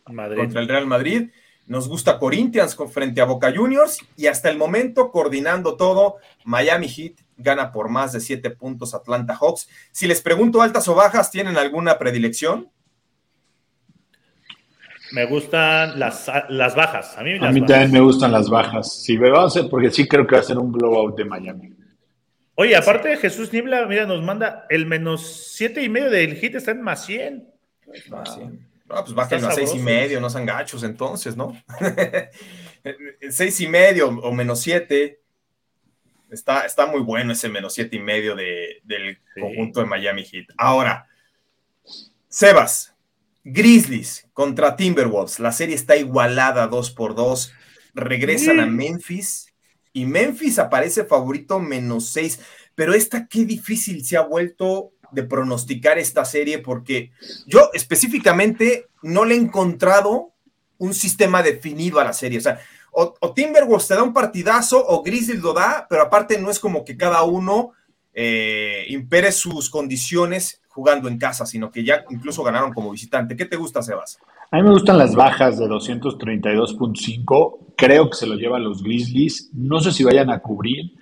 contra el Real Madrid. Nos gusta Corinthians frente a Boca Juniors y hasta el momento, coordinando todo, Miami Heat gana por más de siete puntos Atlanta Hawks. Si les pregunto altas o bajas, ¿tienen alguna predilección? Me gustan las, las bajas. A mí, también me gustan las bajas. Sí, me va a hacer porque sí creo que va a ser un blowout de Miami. Oye, aparte de Jesús Nibla, mira, nos manda el menos siete y medio del hit está en más 100. No, pues bajen a seis y medio, no sean gachos entonces, ¿no? seis y medio o menos siete. Está, está muy bueno ese menos siete y medio del conjunto de Miami Heat. Ahora, Sebas, Grizzlies contra Timberwolves. La serie está igualada dos por dos. Regresan a Memphis y Memphis aparece favorito menos seis. Pero esta qué difícil se ha vuelto de pronosticar esta serie porque yo específicamente no le he encontrado un sistema definido a la serie. O sea, o, Timberwolves te da un partidazo o Grizzlies lo da, pero aparte no es como que cada uno eh, impere sus condiciones jugando en casa, sino que ya incluso ganaron como visitante. ¿Qué te gusta, Sebas? A mí me gustan las bajas de 232.5. Creo que se lo llevan los Grizzlies. No sé si vayan a cubrir,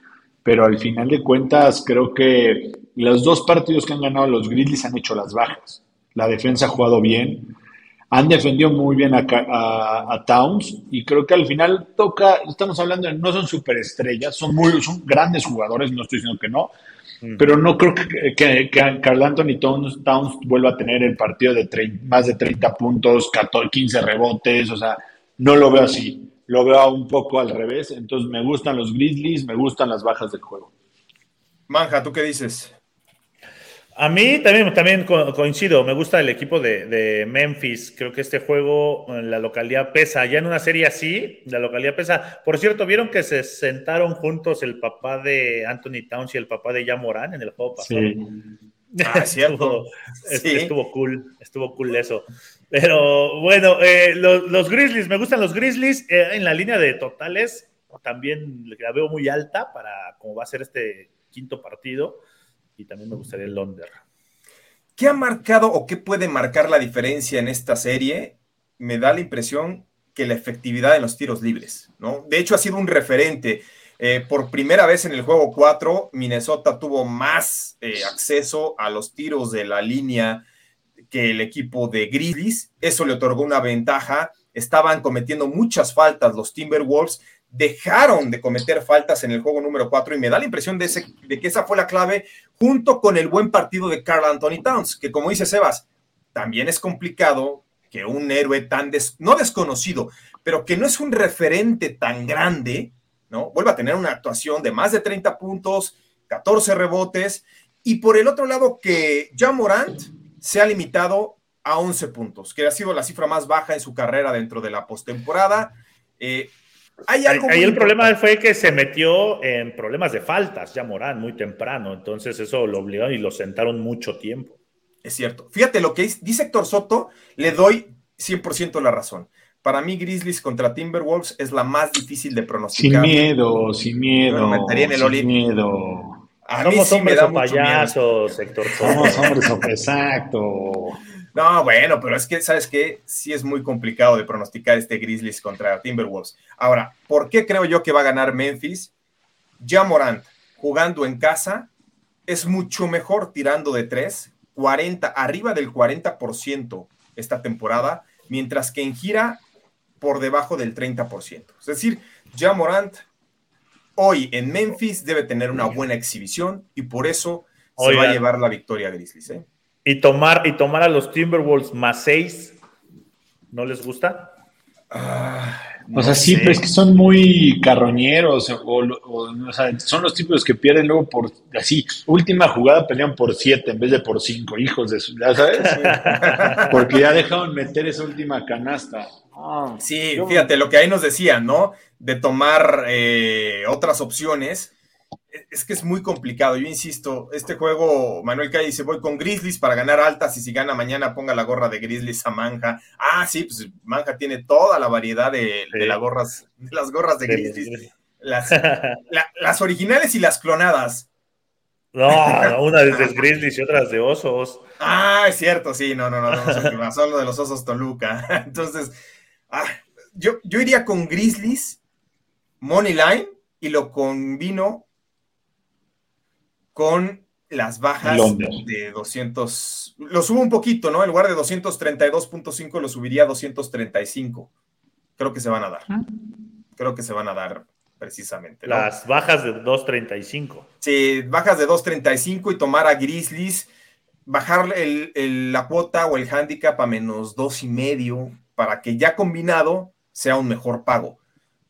pero al final de cuentas creo que los dos partidos que han ganado los Grizzlies han hecho las bajas. La defensa ha jugado bien, han defendido muy bien a, Towns y creo que al final toca, estamos hablando de, no son superestrellas, son muy, son grandes jugadores, no estoy diciendo que no, pero no creo que, que, Carl Anthony Towns, Towns, vuelva a tener el partido de más de 30 puntos, 14, 15 rebotes, o sea, no lo veo así, lo veo un poco al revés, entonces me gustan los Grizzlies, me gustan las bajas del juego. Manja, ¿tú qué dices? A mí también, también coincido, me gusta el equipo de, Memphis, creo que este juego, la localidad pesa, ya en una serie así, la localidad pesa. Por cierto, ¿vieron que se sentaron juntos el papá de Anthony Towns y el papá de Yamorán en el juego pasado? Sí. Ah, cierto. estuvo, cool, estuvo cool eso. Pero bueno, eh, los, Grizzlies, me gustan los Grizzlies eh, en la línea de totales, también la veo muy alta para cómo va a ser este quinto partido y también me gustaría el Londres. ¿Qué ha marcado o qué puede marcar la diferencia en esta serie? Me da la impresión que la efectividad en los tiros libres, ¿no? De hecho, ha sido un referente. Eh, por primera vez en el juego 4, Minnesota tuvo más eh, acceso a los tiros de la línea que el equipo de Grizzlies. Eso le otorgó una ventaja. Estaban cometiendo muchas faltas los Timberwolves dejaron de cometer faltas en el juego número 4 y me da la impresión de, que esa fue la clave junto con el buen partido de Carl Anthony Towns, que como dice Sebas, también es complicado que un héroe tan, no desconocido, pero que no es un referente tan grande, ¿no? Vuelva a tener una actuación de más de 30 puntos, 14 rebotes, y por el otro lado que ya Morant se ha limitado a 11 puntos, que ha sido la cifra más baja en su carrera dentro de la postemporada. Eh, Ahí el problema fue que se metió en problemas de faltas, ya Morán, muy temprano. Entonces eso lo obligó y lo sentaron mucho tiempo. Es cierto. Fíjate lo que dice Héctor Soto, le doy 100% la razón. Para mí, Grizzlies contra Timberwolves es la más difícil de pronosticar. Sin miedo, sin miedo. metería en el sin miedo. A Somos hombres o payasos, Héctor Soto. Somos hombres o exacto. No, bueno, pero es que, ¿sabes qué? Sí es muy complicado de pronosticar este Grizzlies contra Timberwolves. Ahora, ¿por qué creo yo que va a ganar Memphis? Ya Morant, jugando en casa, es mucho mejor tirando de tres, 40, arriba del 40% esta temporada, mientras que en gira por debajo del 30%. Es decir, ya Morant hoy en Memphis debe tener una buena exhibición y por eso se va a llevar la victoria a Grizzlies. ¿eh? Y tomar, y tomar a los Timberwolves más seis, ¿no les gusta? Ah, o sea, sí, pero es que son muy carroñeros, o, sea, son los tipos que pierden luego por, así, última jugada pelean por siete en vez de por cinco, hijos de su, ¿ya sabes? Porque ya dejaron meter esa última canasta. Ah, sí, fíjate, lo que ahí nos decían, ¿no? De tomar eh, otras opciones es que es muy complicado. Yo insisto, este juego, Manuel Calle dice, voy con Grizzlies para ganar altas y si gana mañana ponga la gorra de Grizzlies a Manja. Ah, sí, pues Manja tiene toda la variedad de, las gorras, de las gorras de Grizzlies. Las, las, originales y las clonadas. No, una de Grizzlies y otras de Osos. Ah, es cierto, sí, no, no, no, no, son lo de los Osos Toluca. Entonces, ah, yo, yo iría con Grizzlies, Money Line, y lo combino con las bajas de 200. Lo subo un poquito, ¿no? En lugar de 232.5 lo subiría a 235. Creo que se van a dar. Creo que se van a dar precisamente. Las bajas de 235. Sí, bajas de 235 y tomar a Grizzlies, bajar la cuota o el handicap a menos dos y medio para que ya combinado sea un mejor pago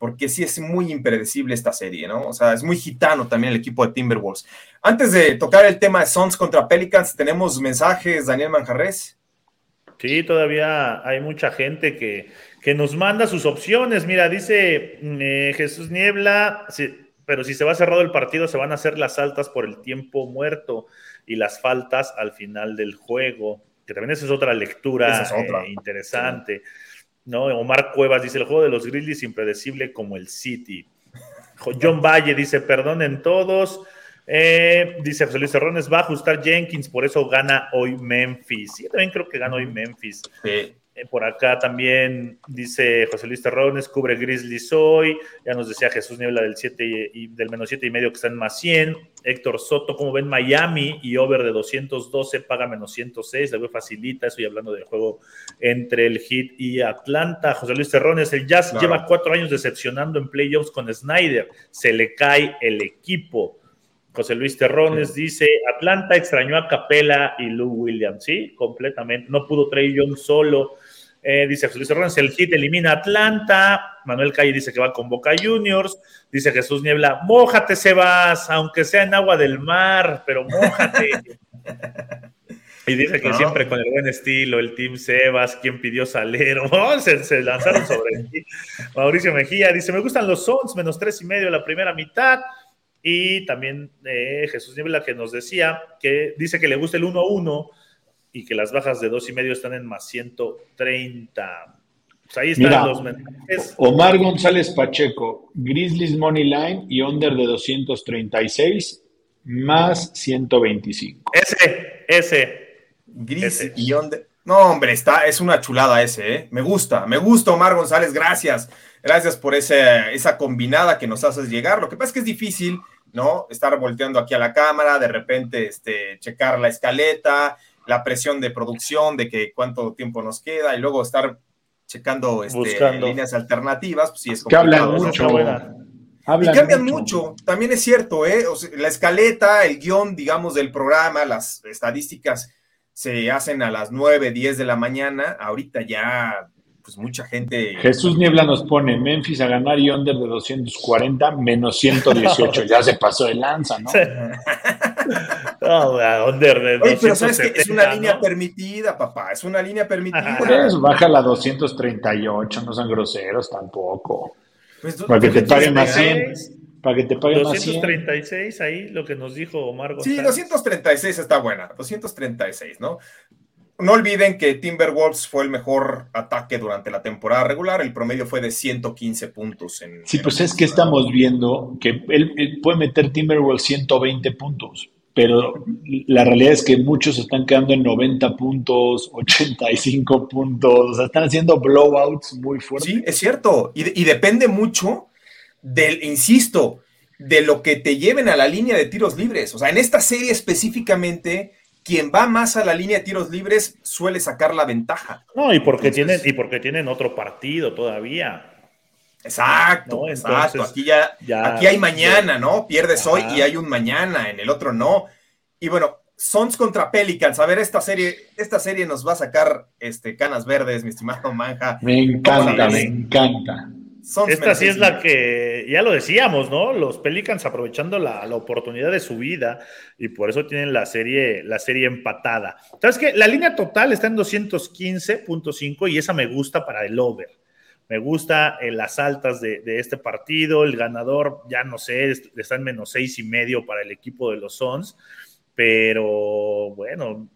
porque sí es muy impredecible esta serie, ¿no? O sea, es muy gitano también el equipo de Timberwolves. Antes de tocar el tema de Suns contra Pelicans, tenemos mensajes, Daniel Manjarres. Sí, todavía hay mucha gente que, que nos manda sus opciones. Mira, dice eh, Jesús Niebla, pero si se va cerrado el partido, se van a hacer las altas por el tiempo muerto y las faltas al final del juego, que también esa es otra lectura eh, interesante. ¿No? Omar Cuevas dice, el juego de los Grizzlies impredecible como el City. John Valle dice, perdonen todos. Eh, dice José Luis Cerrones, va a ajustar Jenkins, por eso gana hoy Memphis. Yo también creo que gana hoy Memphis. Sí. Eh, por acá también dice José Luis Terrones, cubre Grizzlies hoy. Ya nos decía Jesús Niebla del 7 y, del menos 7 y medio que está en más 100. Héctor Soto, como ven Miami y over de 212 paga menos 106. La veo facilita. Estoy hablando del juego entre el Heat y Atlanta. José Luis Terrones, el Jazz lleva cuatro años decepcionando en playoffs con Snyder. Se le cae el equipo. José Luis Terrones dice, Atlanta extrañó a Capela y Lou Williams, sí, completamente. No pudo Trey Young solo. Eh, dice Luis el Hit elimina Atlanta. Manuel Calle dice que va con Boca Juniors. Dice Jesús Niebla, mójate Sebas, aunque sea en agua del mar, pero mójate. y dice que siempre con el buen estilo, el Team Sebas, quien pidió Salero, oh, se, lanzaron sobre ti. Mauricio Mejía dice, me gustan los Sons, menos tres y medio la primera mitad. Y también eh, Jesús Niebla que nos decía que dice que le gusta el 1-1 y que las bajas de dos y medio están en más 130. Pues ahí están los mensajes. Omar González Pacheco, Grizzlies Money Line y under de 236 más 125. Ese, ese. Grizzlies y under. No, hombre, está, es una chulada ese, ¿eh? Me gusta, me gusta, Omar González, gracias. Gracias por ese, esa combinada que nos haces llegar. Lo que pasa es que es difícil, ¿no? Estar volteando aquí a la cámara, de repente este, checar la escaleta, la presión de producción, de que cuánto tiempo nos queda y luego estar checando este, líneas alternativas, pues sí es complicado. Que hablan mucho. y cambian mucho. también es cierto, ¿eh? la escaleta, el guion, digamos, del programa, las estadísticas se hacen a las 9, 10 de la mañana, ahorita ya pues mucha gente. Jesús Niebla nos pone Memphis a ganar y under de 240 menos 118. ya se pasó de lanza, ¿no? no, under de Oye, pero sabes que es una línea permitida, papá. Es una línea permitida. Por eso, baja la 238, no son groseros tampoco. Pues, para que te paguen más 100. Para que te paguen más 100. 236, ahí lo que nos dijo Omar González. Sí, 236 está buena. 236, ¿no? No olviden que Timberwolves fue el mejor ataque durante la temporada regular. El promedio fue de 115 puntos. En, sí, pues es que estamos viendo que él, puede meter Timberwolves 120 puntos, pero la realidad es que muchos están quedando en 90 puntos, 85 puntos, o sea, están haciendo blowouts muy fuertes. Sí, es cierto. Y, y depende mucho del, insisto, de lo que te lleven a la línea de tiros libres. O sea, en esta serie específicamente quien va más a la línea de tiros libres suele sacar la ventaja. No, y porque, tienen, y porque tienen otro partido todavía. Exacto, exacto. Aquí ya, aquí hay mañana, ¿no? Pierdes hoy y hay un mañana, en el otro no. Y bueno, Sons contra Pelicans. A ver, esta serie, esta serie nos va a sacar este, canas verdes, mi estimado Manja. Me encanta, me encanta. Esta sí es la que, ya lo decíamos, ¿no? Los Pelicans aprovechando la, oportunidad de su vida y por eso tienen la serie, la serie empatada. ¿Sabes qué? La línea total está en 215.5 y esa me gusta para el over. Me gusta en las altas de, de, este partido. El ganador, ya no sé, está en menos seis y medio para el equipo de los Suns. Pero bueno,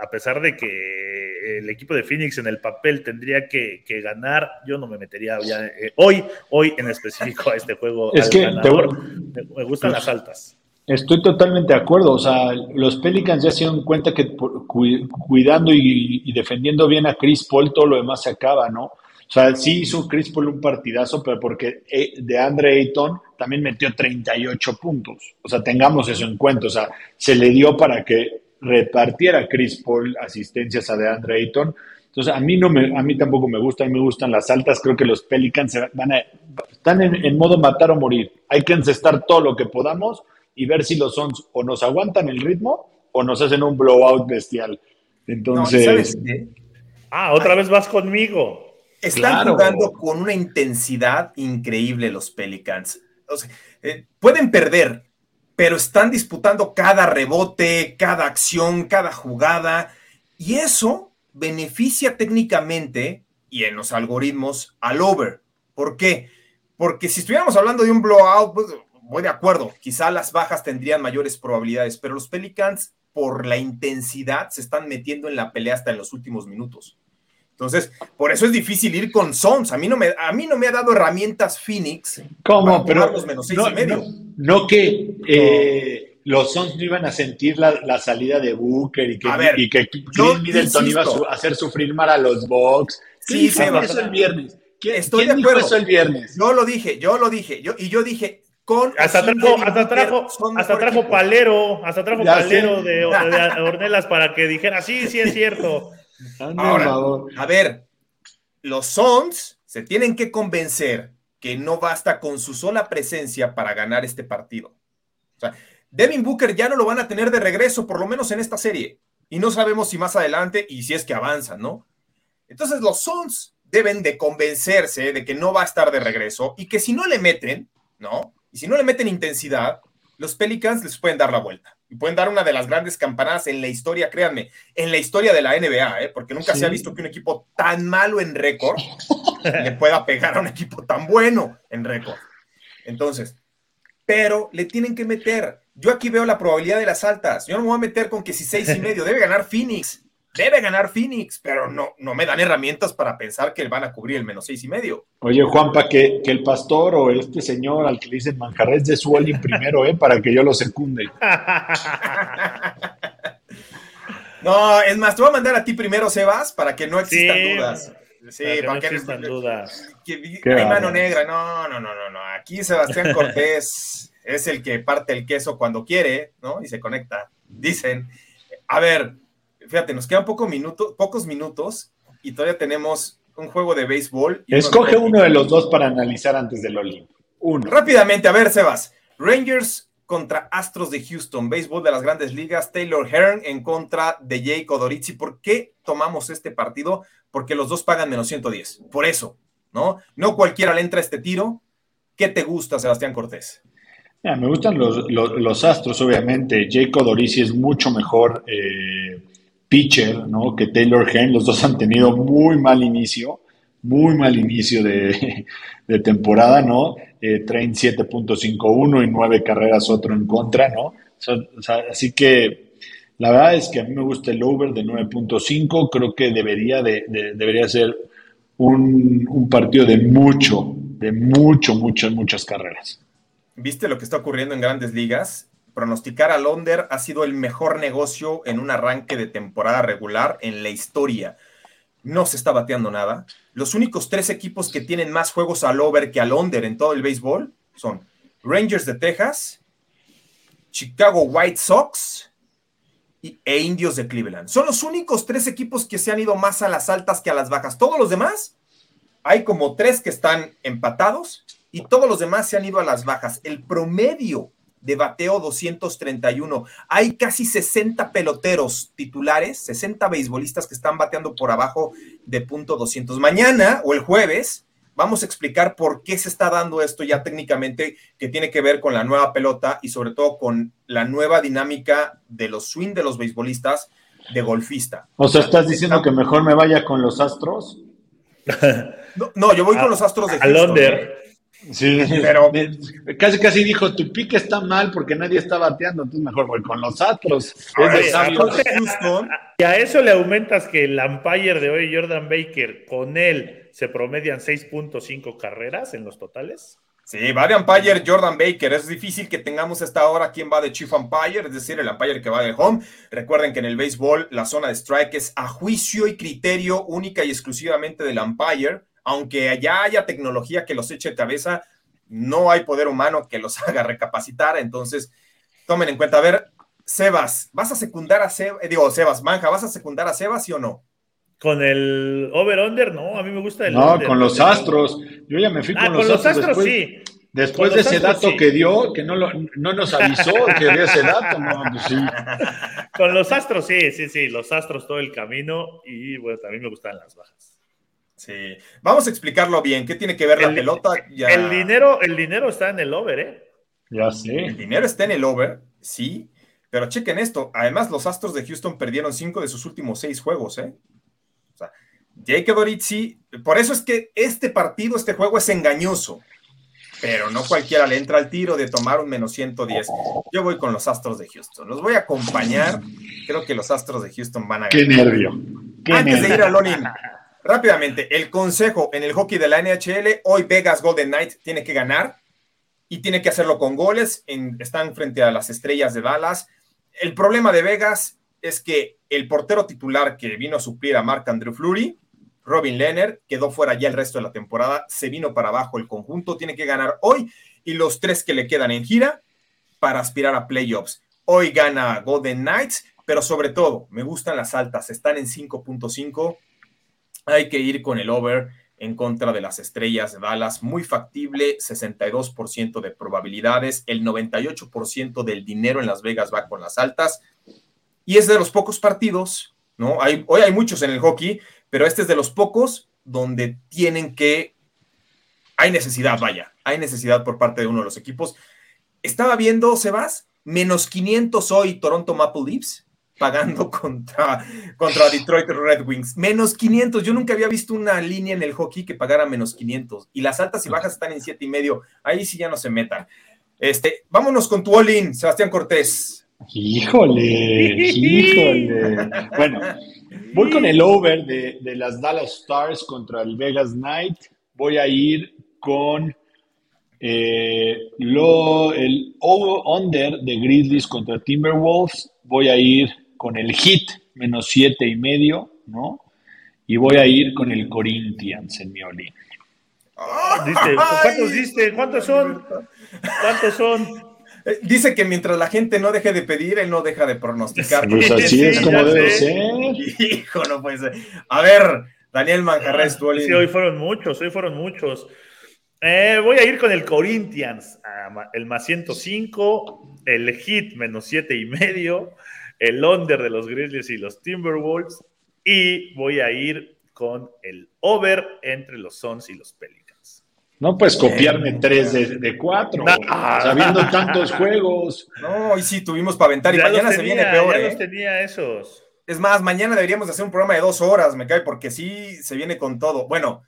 a pesar de que el equipo de Phoenix en el papel tendría que, ganar, yo no me metería ya eh, hoy, hoy en específico a este juego. Es que me, gustan las altas. Estoy totalmente de acuerdo. O sea, los Pelicans ya se dieron cuenta que cuidando y, defendiendo bien a Chris Paul, todo lo demás se acaba, ¿no? O sea, sí hizo Chris Paul un partidazo, pero porque eh, de Andre Ayton también metió 38 puntos. O sea, tengamos eso en cuenta. O sea, se le dio para que repartiera Chris Paul asistencias a DeAndre Ayton. Entonces, a mí, no me, a mí tampoco me gustan, me gustan las altas. Creo que los Pelicans van a, están en, en modo matar o morir. Hay que encestar todo lo que podamos y ver si los Suns o nos aguantan el ritmo o nos hacen un blowout bestial. Entonces. ah, otra vez vas conmigo. Están jugando con una intensidad increíble los Pelicans. Eh, pueden perder, pero están disputando cada rebote, cada acción, cada jugada. Y eso beneficia técnicamente y en los algoritmos al over. ¿Por qué? Porque si estuviéramos hablando de un blowout, pues, voy de acuerdo, quizá las bajas tendrían mayores probabilidades, pero los Pelicans, por la intensidad, se están metiendo en la pelea hasta en los últimos minutos. Entonces, por eso es difícil ir con Sons. A mí no me, a mí no me ha dado herramientas Phoenix. ¿Cómo? Pero menos seis no, y medio. No, que eh, los Sons no iban a sentir la, salida de Booker y que, y que Chris Middleton iba a hacer sufrir más a los Bucks. Sí, se eso el viernes. ¿Quién, Estoy de acuerdo. eso el viernes? Yo lo dije, yo lo dije. Yo, y yo dije, hasta trajo, hasta trajo, hasta trajo palero, hasta trajo palero de, Ornelas para que dijera, sí, sí es cierto. Ahora, a ver, los Sons se tienen que convencer que no basta con su sola presencia para ganar este partido. O sea, Devin Booker ya no lo van a tener de regreso, por lo menos en esta serie. Y no sabemos si más adelante y si es que avanzan, ¿no? Entonces los Sons deben de convencerse de que no va a estar de regreso y que si no le meten, ¿no? Y si no le meten intensidad, los Pelicans les pueden dar la vuelta. Y pueden dar una de las grandes campanadas en la historia, créanme, en la historia de la NBA, ¿eh? porque nunca se ha visto que un equipo tan malo en récord le pueda pegar a un equipo tan bueno en récord. Entonces, pero le tienen que meter. Yo aquí veo la probabilidad de las altas. Yo no me voy a meter con que si seis y medio debe ganar Phoenix. Debe ganar Phoenix, pero no, no me dan herramientas para pensar que van a cubrir el menos seis y medio. Oye, Juanpa, que, que el pastor o este señor al que le dicen manjarres de su primero, ¿eh? Para que yo lo secunde. no, es más, te voy a mandar a ti primero, Sebas, para que no existan dudas. Sí, para que, no existan dudas. hay mano negra. No, no, no, no, no. Aquí Sebastián Cortés es el que parte el queso cuando quiere, ¿no? Y se conecta. Dicen, a ver, fíjate, nos quedan poco pocos minutos y todavía tenemos un juego de béisbol. Escoge uno de los dos para analizar antes del Oli. Uno. Rápidamente, a ver, Sebas. Rangers contra Astros de Houston, béisbol de las grandes ligas, Taylor Hearn en contra de Jake Odorizzi. ¿Por qué tomamos este partido? Porque los dos pagan menos 110. Por eso, ¿no? No cualquiera le entra este tiro. ¿Qué te gusta, Sebastián Cortés? me gustan los, Astros, obviamente. Jake Odorizzi es mucho mejor eh, pitcher, ¿no? Que Taylor Hen, los dos han tenido muy mal inicio, muy mal inicio de, temporada, ¿no? Eh, traen 7.51 y 9 carreras otro en contra, ¿no? así que la verdad es que a mí me gusta el over de 9.5, creo que debería, de, debería ser un, un partido de mucho, de mucho, muchas, muchas carreras. ¿Viste lo que está ocurriendo en grandes ligas? Pronosticar al under ha sido el mejor negocio en un arranque de temporada regular en la historia. No se está bateando nada. Los únicos tres equipos que tienen más juegos al over que al under en todo el béisbol son Rangers de Texas, Chicago White Sox e Indios de Cleveland. Son los únicos tres equipos que se han ido más a las altas que a las bajas. Todos los demás, hay como tres que están empatados y todos los demás se han ido a las bajas. El promedio de bateo 231. Hay casi 60 peloteros titulares, 60 beisbolistas que están bateando por abajo de punto 200. Mañana o el jueves vamos a explicar por qué se está dando esto ya técnicamente, que tiene que ver con la nueva pelota y sobre todo con la nueva dinámica de los swing de los beisbolistas de golfista. O sea, ¿estás diciendo que mejor me vaya con los Astros? No, yo voy con los Astros de Houston. Sí, pero casi casi dijo, tu pique está mal porque nadie está bateando, entonces mejor voy con los Astros. y a eso le aumentas que el umpire de hoy, Jordan Baker, con él se promedian 6.5 carreras en los totales. Sí, va de umpire Jordan Baker. Es difícil que tengamos esta hora quién va de chief umpire, es decir, el umpire que va de home. Recuerden que en el béisbol la zona de strike es a juicio y criterio única y exclusivamente del umpire. Aunque allá haya tecnología que los eche de cabeza, no hay poder humano que los haga recapacitar. Entonces, tomen en cuenta. A ver, Sebas, ¿vas a secundar a Sebas? Eh, digo, Sebas, Manja, ¿vas a secundar a Sebas, sí o no? Con el over-under, no, a mí me gusta el. No, con los astros. Yo ya me fui ah, con, los, astros, después, sí. Después de ese dato que dio, que no, lo, no nos avisó que dio ese dato, no, pues sí. Con los astros, sí, sí, sí, los astros todo el camino y bueno, también me gustan las bajas. Sí, vamos a explicarlo bien. ¿Qué tiene que ver la pelota? El dinero, el dinero está en el over, ¿eh? Ya sé. El dinero está en el over, sí, pero chequen esto. Además, los Astros de Houston perdieron cinco de sus últimos seis juegos, ¿eh? O sea, Jake Dorizzi, por eso es que este partido, este juego es engañoso, pero no cualquiera le entra al tiro de tomar un menos 110. Yo voy con los Astros de Houston. Los voy a acompañar. Creo que los Astros de Houston van a ganar. Qué nervio. Antes de ir a Lonin, rápidamente, el consejo en el hockey de la NHL, hoy Vegas Golden Knight tiene que ganar y tiene que hacerlo con goles. están frente a las estrellas de Dallas. El problema de Vegas es que el portero titular que vino a suplir a Marc Andrew Fleury, Robin Lehner, quedó fuera ya el resto de la temporada, se vino para abajo el conjunto, tiene que ganar hoy y los tres que le quedan en gira para aspirar a playoffs. Hoy gana Golden Knights, pero sobre todo me gustan las altas, están en 5.5, hay que ir con el over en contra de las estrellas de Dallas, muy factible, 62% de probabilidades, el 98% del dinero en Las Vegas va con las altas, y es de los pocos partidos, ¿no? Hoy hay muchos en el hockey, pero este es de los pocos donde tienen que, hay necesidad, vaya, hay necesidad por parte de uno de los equipos. Estaba viendo, Sebas, menos 500 hoy Toronto Maple Leafs, pagando contra, contra Detroit Red Wings. Menos 500. Yo nunca había visto una línea en el hockey que pagara menos 500. Y las altas y bajas están en siete y medio. Ahí sí ya no se metan. Este, vámonos con tu all Sebastián Cortés. Híjole, híjole. Bueno, voy con el over de, de las Dallas Stars contra el Vegas Knight. Voy a ir con eh, lo, el over-under de Grizzlies contra Timberwolves. Voy a ir con el Hit, menos siete y medio, ¿no? Y voy a ir con el Corinthians en mi olín. ¿Cuántos diste? ¿Cuántos son? ¿Cuántos son? Eh, dice que mientras la gente no deje de pedir, él no deja de pronosticar. Pues así es como debe ser. Hijo, no puede ser. A ver, Daniel Manjarres, tu Sí, hoy fueron muchos, hoy fueron muchos. Eh, voy a ir con el Corinthians, el más 105, el Hit menos 7 y medio, el under de los Grizzlies y los Timberwolves. Y voy a ir con el over entre los Suns y los Pelicans. No puedes copiarme tres de, cuatro, sabiendo tantos juegos. No, hoy sí tuvimos para aventar y mañana se viene peor. Ya ¿eh? tenía esos. Es más, mañana deberíamos hacer un programa de dos horas, me cae, porque sí se viene con todo. Bueno,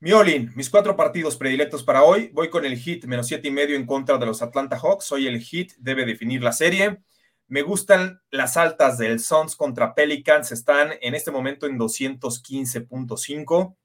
Miolin, mis cuatro partidos predilectos para hoy. Voy con el hit menos siete y medio en contra de los Atlanta Hawks. Hoy el hit debe definir la serie. Me gustan las altas del Suns contra Pelicans. Están en este momento en 215.5,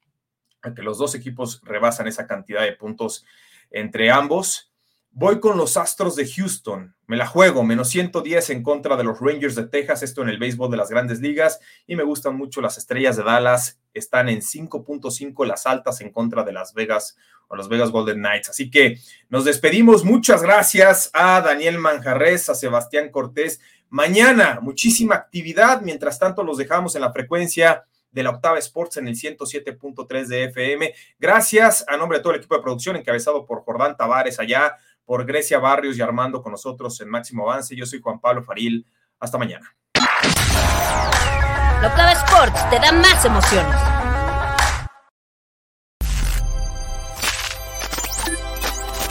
que los dos equipos rebasan esa cantidad de puntos entre ambos. Voy con los Astros de Houston. Me la juego, menos 110 en contra de los Rangers de Texas, esto en el béisbol de las grandes ligas. Y me gustan mucho las estrellas de Dallas. Están en 5.5 las altas en contra de Las Vegas o los Vegas Golden Knights. Así que nos despedimos. Muchas gracias a Daniel Manjarres, a Sebastián Cortés. Mañana, muchísima actividad. Mientras tanto, los dejamos en la frecuencia de la Octava Sports en el 107.3 de FM. Gracias a nombre de todo el equipo de producción encabezado por Jordán Tavares allá por Grecia Barrios y Armando con nosotros en Máximo Avance. Yo soy Juan Pablo Faril. Hasta mañana. Sports te da más emociones.